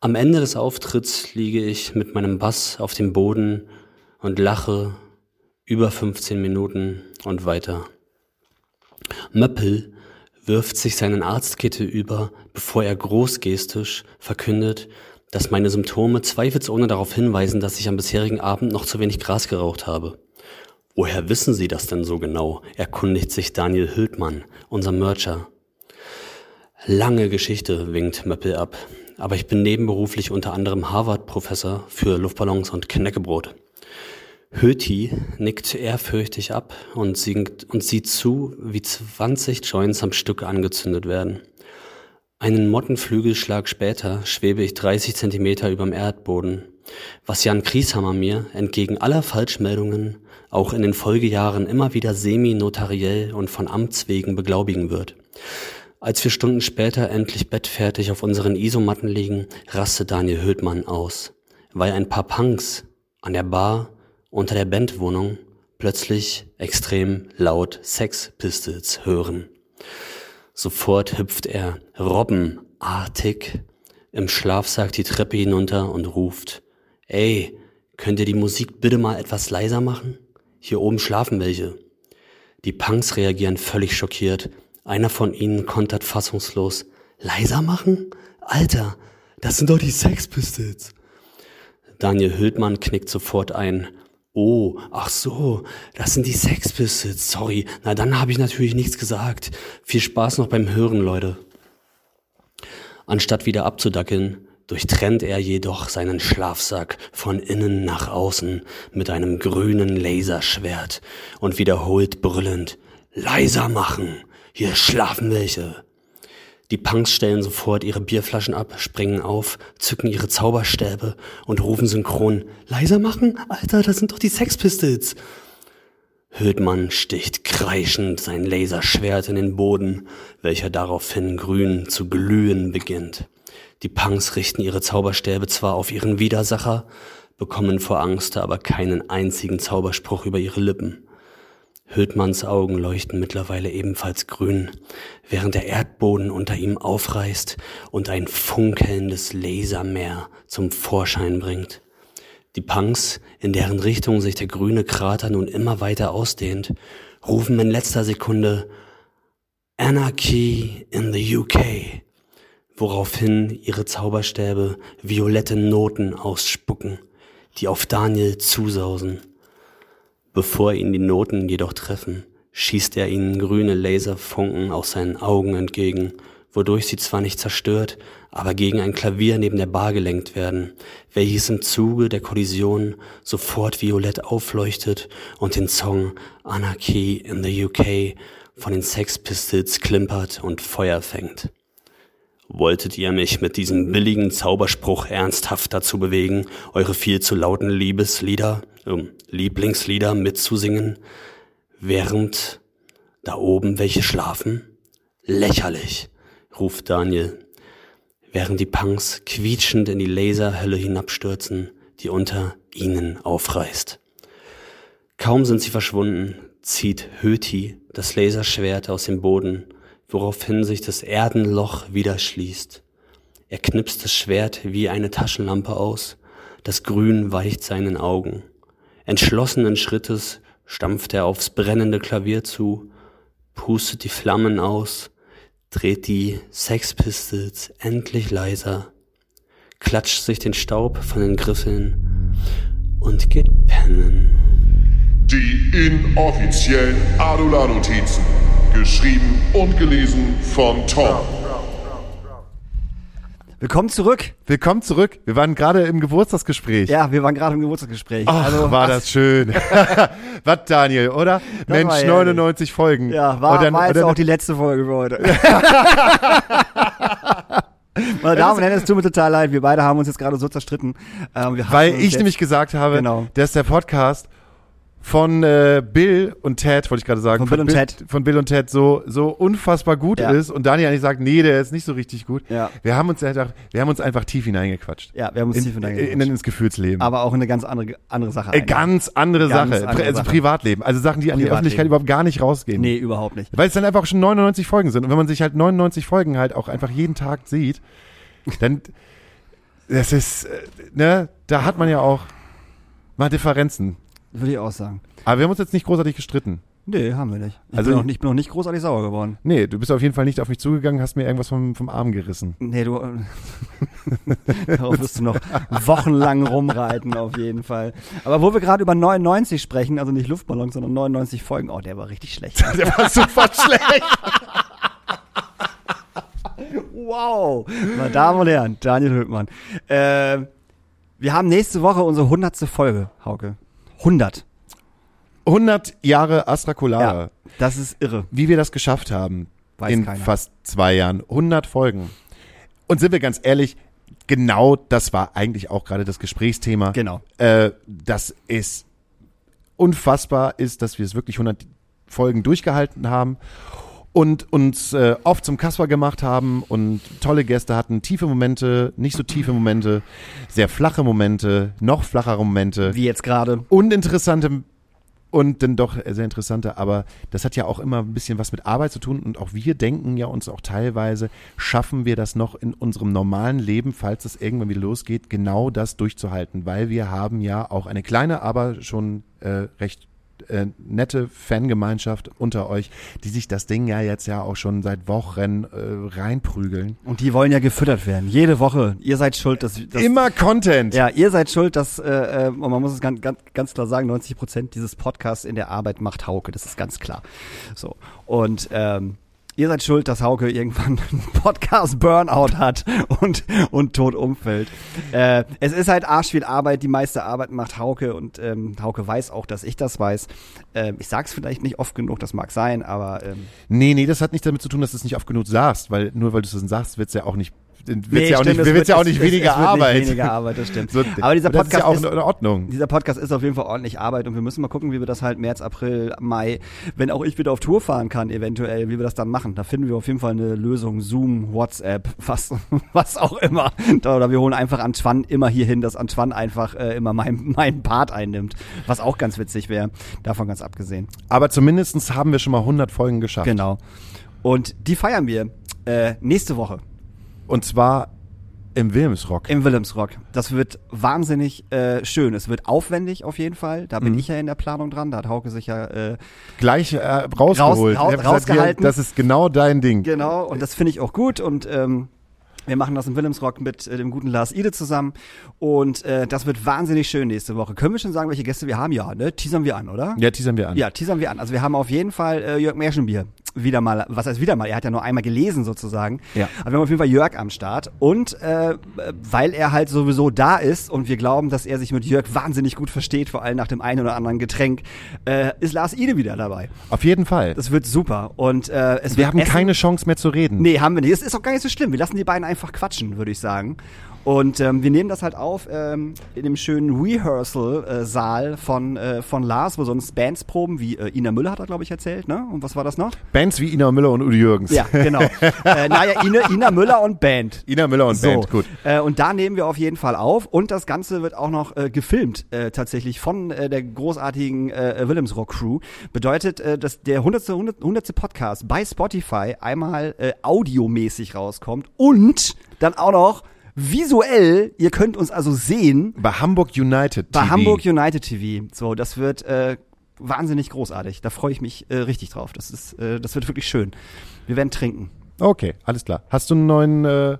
Am Ende des Auftritts liege ich mit meinem Bass auf dem Boden und lache über 15 Minuten und weiter. Möppel wirft sich seinen Arztkittel über, bevor er großgestisch verkündet, dass meine Symptome zweifelsohne darauf hinweisen, dass ich am bisherigen Abend noch zu wenig Gras geraucht habe. Woher wissen Sie das denn so genau? erkundigt sich Daniel Hildmann, unser Mercher. Lange Geschichte, winkt Möppel ab. Aber ich bin nebenberuflich unter anderem Harvard-Professor für Luftballons und Knäckebrot. Höti nickt ehrfürchtig ab und, singt, und sieht zu, wie 20 Joints am Stück angezündet werden. Einen Mottenflügelschlag später schwebe ich 30 Zentimeter überm Erdboden, was Jan Krieshammer mir, entgegen aller Falschmeldungen, auch in den Folgejahren immer wieder semi-notariell und von Amts wegen beglaubigen wird. Als wir Stunden später endlich bettfertig auf unseren Isomatten liegen, raste Daniel Hödmann aus, weil ein paar Punks an der Bar unter der Bandwohnung plötzlich extrem laut Sex Pistols hören. Sofort hüpft er robbenartig im Schlafsack die Treppe hinunter und ruft, ey, könnt ihr die Musik bitte mal etwas leiser machen? Hier oben schlafen welche. Die Punks reagieren völlig schockiert. Einer von ihnen kontert fassungslos, leiser machen? Alter, das sind doch die Sex Pistols. Daniel Hildmann knickt sofort ein. Oh, ach so, das sind die Sex Pistols. Sorry, na dann habe ich natürlich nichts gesagt. Viel Spaß noch beim Hören, Leute. Anstatt wieder abzudackeln, durchtrennt er jedoch seinen Schlafsack von innen nach außen mit einem grünen Laserschwert und wiederholt brüllend, leiser machen, hier schlafen welche. Die Punks stellen sofort ihre Bierflaschen ab, springen auf, zücken ihre Zauberstäbe und rufen synchron, leiser machen? Alter, das sind doch die Sex Pistols. Sticht kreischend sein Laserschwert in den Boden, welcher daraufhin grün zu glühen beginnt. Die Punks richten ihre Zauberstäbe zwar auf ihren Widersacher, bekommen vor Angst aber keinen einzigen Zauberspruch über ihre Lippen. Hildmanns Augen leuchten mittlerweile ebenfalls grün, während der Erdboden unter ihm aufreißt und ein funkelndes Lasermeer zum Vorschein bringt. Die Punks, in deren Richtung sich der grüne Krater nun immer weiter ausdehnt, rufen in letzter Sekunde Anarchy in the UK, woraufhin ihre Zauberstäbe violette Noten ausspucken, die auf Daniel zusausen. Bevor ihn die Noten jedoch treffen, schießt er ihnen grüne Laserfunken aus seinen Augen entgegen, wodurch sie zwar nicht zerstört, aber gegen ein Klavier neben der Bar gelenkt werden, welches im Zuge der Kollision sofort violett aufleuchtet und den Song Anarchy in the UK von den Sex Pistols klimpert und Feuer fängt. Wolltet ihr mich mit diesem billigen Zauberspruch ernsthaft dazu bewegen, eure viel zu lauten Liebeslieder um Lieblingslieder mitzusingen, während da oben welche schlafen? Lächerlich, ruft Daniel, während die Punks quietschend in die Laserhölle hinabstürzen, die unter ihnen aufreißt. Kaum sind sie verschwunden, zieht Höti das Laserschwert aus dem Boden, woraufhin sich das Erdenloch wieder schließt. Er knipst das Schwert wie eine Taschenlampe aus, das Grün weicht seinen Augen. Entschlossenen Schrittes stampft er aufs brennende Klavier zu, pustet die Flammen aus, dreht die Sex Pistols endlich leiser, klatscht sich den Staub von den Griffeln und geht pennen. Die inoffiziellen Adula-Notizen. Geschrieben und gelesen von Tom. Willkommen zurück. Willkommen zurück. Wir waren gerade im Geburtstagsgespräch. Ja, wir waren gerade im Geburtstagsgespräch. Ach, Also, war das schön. Was, Daniel, oder? Mensch, war herrlich. 99 Folgen. Ja, war, Und dann- war jetzt auch die letzte Folge für heute. Meine Damen und Herren, es tut mir total leid. Wir beide haben uns jetzt gerade so zerstritten. Ähm, wir Weil ich jetzt. nämlich gesagt habe, Genau. dass der Podcast von äh, Bill und Ted, wollte ich gerade sagen, Von Bill und Ted. von Bill und Ted so so unfassbar gut Ja. ist und Daniel eigentlich sagt, nee, der ist nicht so richtig gut. Ja. Wir haben uns einfach, wir haben uns einfach tief hineingequatscht. Ja, wir haben uns in, tief in, hineingequatscht. in, ins Gefühlsleben. aber auch eine ganz andere, andere Sache. äh, eigentlich. ganz andere Ganz Sache, andere also Sache. Privatleben, also Sachen, die an die. Öffentlichkeit überhaupt gar nicht rausgehen. Nee, überhaupt nicht. Weil es dann einfach schon 99 Folgen sind. Und wenn man sich halt 99 Folgen halt auch einfach jeden Tag sieht, dann, das ist, äh, ne, da hat man ja auch mal Differenzen. Würde ich auch sagen. Aber wir haben uns jetzt nicht großartig gestritten. Nee, haben wir nicht. Ich, Also- bin, noch nicht, ich bin noch nicht großartig sauer geworden. Nee, du bist auf jeden Fall nicht auf mich zugegangen, hast mir irgendwas vom, vom Arm gerissen. Nee, du. äh, Darauf wirst du noch wochenlang rumreiten, auf jeden Fall. Aber wo wir gerade über 99 sprechen, also nicht Luftballons, sondern 99 Folgen, oh, der war richtig schlecht. Der war super schlecht. Wow! Meine Damen und Herren, Daniel Höhtmann. Äh, wir haben nächste Woche unsere 100. Folge, Hauke. 100. 100 Jahre Astra Colada. Ja, das ist irre. Wie wir das geschafft haben Weiß in keiner. fast zwei Jahren. 100 Folgen. Und sind wir ganz ehrlich, genau das war eigentlich auch gerade das Gesprächsthema. Genau. Äh, das ist unfassbar ist, dass wir es wirklich 100 Folgen durchgehalten haben und uns äh, oft zum Kasper gemacht haben und tolle Gäste hatten, tiefe Momente, nicht so tiefe Momente, sehr flache Momente, noch flachere Momente, Wie jetzt gerade. uninteressante und dann doch sehr interessante, aber das hat ja auch immer ein bisschen was mit Arbeit zu tun und auch wir denken ja uns auch teilweise, schaffen wir das noch in unserem normalen Leben, falls es irgendwann wieder losgeht, genau das durchzuhalten, weil wir haben ja auch eine kleine, aber schon äh, recht äh, nette Fangemeinschaft unter euch, die sich das Ding ja jetzt ja auch schon seit Wochen äh, reinprügeln. Und die wollen ja gefüttert werden. Jede Woche. Ihr seid schuld, dass. dass Immer Content. Ja, ihr seid schuld, dass, äh, äh, und man muss es ganz, ganz, ganz klar sagen, 90 Prozent dieses Podcasts in der Arbeit macht Hauke, das ist ganz klar. So. Und ähm, ihr seid schuld, dass Hauke irgendwann einen Podcast-Burnout hat und, und tot umfällt. Äh, es ist halt arsch viel Arbeit, die meiste Arbeit macht Hauke und ähm, Hauke weiß auch, dass ich das weiß. Ähm, ich sag's vielleicht nicht oft genug, das mag sein, aber ähm, Nee, nee, das hat nicht damit zu tun, dass du es nicht oft genug sagst, weil nur weil du es sagst, wird's ja auch nicht, wird's nee, ja auch stimmt, nicht, es wird's ja auch wird- nicht es- weniger es wird Arbeit. Nicht weniger Arbeit, das stimmt. So, aber dieser das ist ja Podcast auch ist, in Ordnung. Dieser Podcast ist auf jeden Fall ordentlich Arbeit und wir müssen mal gucken, wie wir das halt März, April, Mai, wenn auch ich wieder auf Tour fahren kann, eventuell, wie wir das dann machen. Da finden wir auf jeden Fall eine Lösung. Zoom, WhatsApp, was, was auch immer. Oder wir holen einfach Antoine immer hier hin, dass Antoine einfach äh, immer meinen mein Part einnimmt. Was auch ganz witzig wäre. Davon ganz abgesehen. Aber zumindestens haben wir schon mal 100 Folgen geschafft. Genau. Und die feiern wir äh, nächste Woche Und zwar im Wilhelmsrock. im Wilhelmsrock. Das wird wahnsinnig äh, schön. Es wird aufwendig auf jeden Fall. Da bin Mhm. ich ja in der Planung dran. Da hat Hauke sich ja äh, Gleich äh, rausgeholt. Raus- hier, rausgehalten. Das ist genau dein Ding. Genau, und das finde ich auch gut und ähm, wir machen das im Wilhelmsrock mit äh, dem guten Lars Ide zusammen und äh, das wird wahnsinnig schön nächste Woche. Können wir schon sagen, welche Gäste wir haben? Ja, ne? Teasern wir an, oder? Ja, teasern wir an. Ja, teasern wir an. Also wir haben auf jeden Fall äh, Jörg Märchenbier wieder mal, was heißt wieder mal, er hat ja nur einmal gelesen sozusagen. Ja. Aber wir haben auf jeden Fall Jörg am Start und äh, weil er halt sowieso da ist und wir glauben, dass er sich mit Jörg wahnsinnig gut versteht, vor allem nach dem einen oder anderen Getränk, äh, ist Lars Ide wieder dabei. Auf jeden Fall. Das wird super und äh, es wir haben Essen. keine Chance mehr zu reden. Nee, haben wir nicht. Das ist auch gar nicht so schlimm. Wir lassen die beiden einfach quatschen, würde ich sagen. Und ähm, wir nehmen das halt auf ähm, in dem schönen Rehearsal-Saal von, äh, von Lars, wo sonst Bands proben, wie äh, Ina Müller hat er, glaube ich, erzählt, ne? Und was war das noch? Bands wie Ina Müller und Udo Jürgens. Ja, genau. äh, naja, Ina, Ina Müller und Band. Ina Müller und So, Band, gut. Äh, und da nehmen wir auf jeden Fall auf. Und das Ganze wird auch noch äh, gefilmt, äh, tatsächlich von äh, der großartigen äh, Willems Rock Crew. Bedeutet, äh, dass der 100. 100. 100. Podcast bei Spotify einmal äh, audiomäßig rauskommt und dann auch noch visuell. Ihr könnt uns also sehen Bei Hamburg United bei TV. Hamburg United TV. So, das wird äh, wahnsinnig großartig. Da freue ich mich äh, richtig drauf. Das ist, äh, das wird wirklich schön. Wir werden trinken. Okay, alles klar. Hast du einen neuen, äh,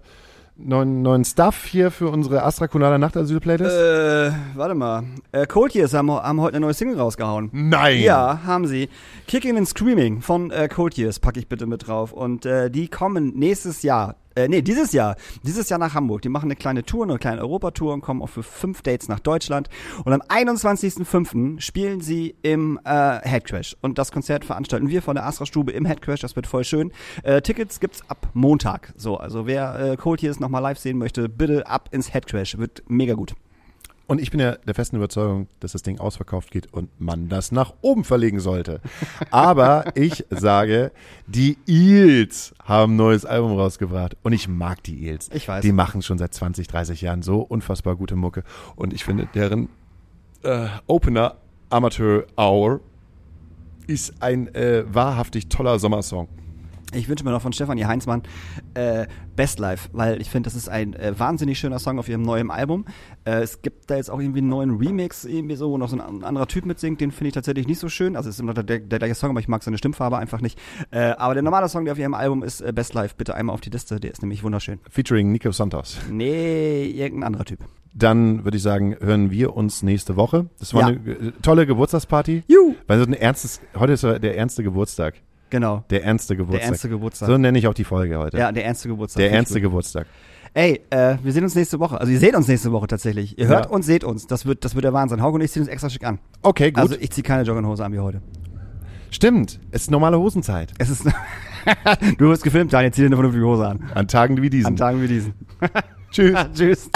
neuen, neuen Stuff hier für unsere Astra Colada Nachtasyl-Playlist? Äh, warte mal. Äh, Cold Years haben, haben heute eine neue Single rausgehauen. Nein. Ja, haben sie. Kicking and Screaming von äh, Cold Years packe ich bitte mit drauf. Und äh, die kommen nächstes Jahr. Äh, nee, dieses Jahr. Dieses Jahr nach Hamburg. Die machen eine kleine Tour, eine kleine Europatour und kommen auch für fünf Dates nach Deutschland. Und am 21.05. spielen sie im äh, Headcrash. Und das Konzert veranstalten wir von der Astra Stube im Headcrash. Das wird voll schön. Äh, Tickets gibt's ab Montag. So, also wer äh, Cold Years nochmal live sehen möchte, bitte ab ins Headcrash. Wird mega gut. Und ich bin ja der festen Überzeugung, dass das Ding ausverkauft geht und man das nach oben verlegen sollte. Aber ich sage, die Eels haben ein neues Album rausgebracht. Und ich mag die Eels. Ich weiß. Die machen schon seit 20, 30 Jahren so unfassbar gute Mucke. Und ich finde, deren äh, Opener Amateur Hour ist ein äh, wahrhaftig toller Sommersong. Ich wünsche mir noch von Stefanie Heinzmann äh, Best Life, weil ich finde, das ist ein äh, wahnsinnig schöner Song auf ihrem neuen Album. Äh, es gibt da jetzt auch irgendwie einen neuen Remix, irgendwie so, wo noch so ein anderer Typ mitsingt, den finde ich tatsächlich nicht so schön. Also es ist immer der, der, der gleiche Song, aber ich mag seine Stimmfarbe einfach nicht. Äh, aber der normale Song, der auf ihrem Album ist, äh, Best Life, bitte einmal auf die Liste, der ist nämlich wunderschön. Featuring Nico Santos. Nee, irgendein anderer Typ. Dann würde ich sagen, hören wir uns nächste Woche. Das war Ja. eine äh, tolle Geburtstagsparty. Juhu. Weil so ein ernstes, heute ist der ernste Geburtstag. Genau. Der ernste Geburtstag. Der ernste Geburtstag. So nenne ich auch die Folge heute. Ja, der ernste Geburtstag. der ernste. Geburtstag. Ey, äh, wir sehen uns nächste Woche. Also ihr seht uns nächste Woche tatsächlich. Ihr hört Ja. uns, seht uns. Das wird, das wird der Wahnsinn. Hauke und ich ziehen uns extra schick an. Okay, gut. Also ich ziehe keine Jogginghose an wie heute. Stimmt. Es ist normale Hosenzeit. Es ist. du wirst gefilmt, Daniel, zieh dir eine vernünftige Hose an. An Tagen wie diesen. An Tagen wie diesen. Tschüss. Tschüss.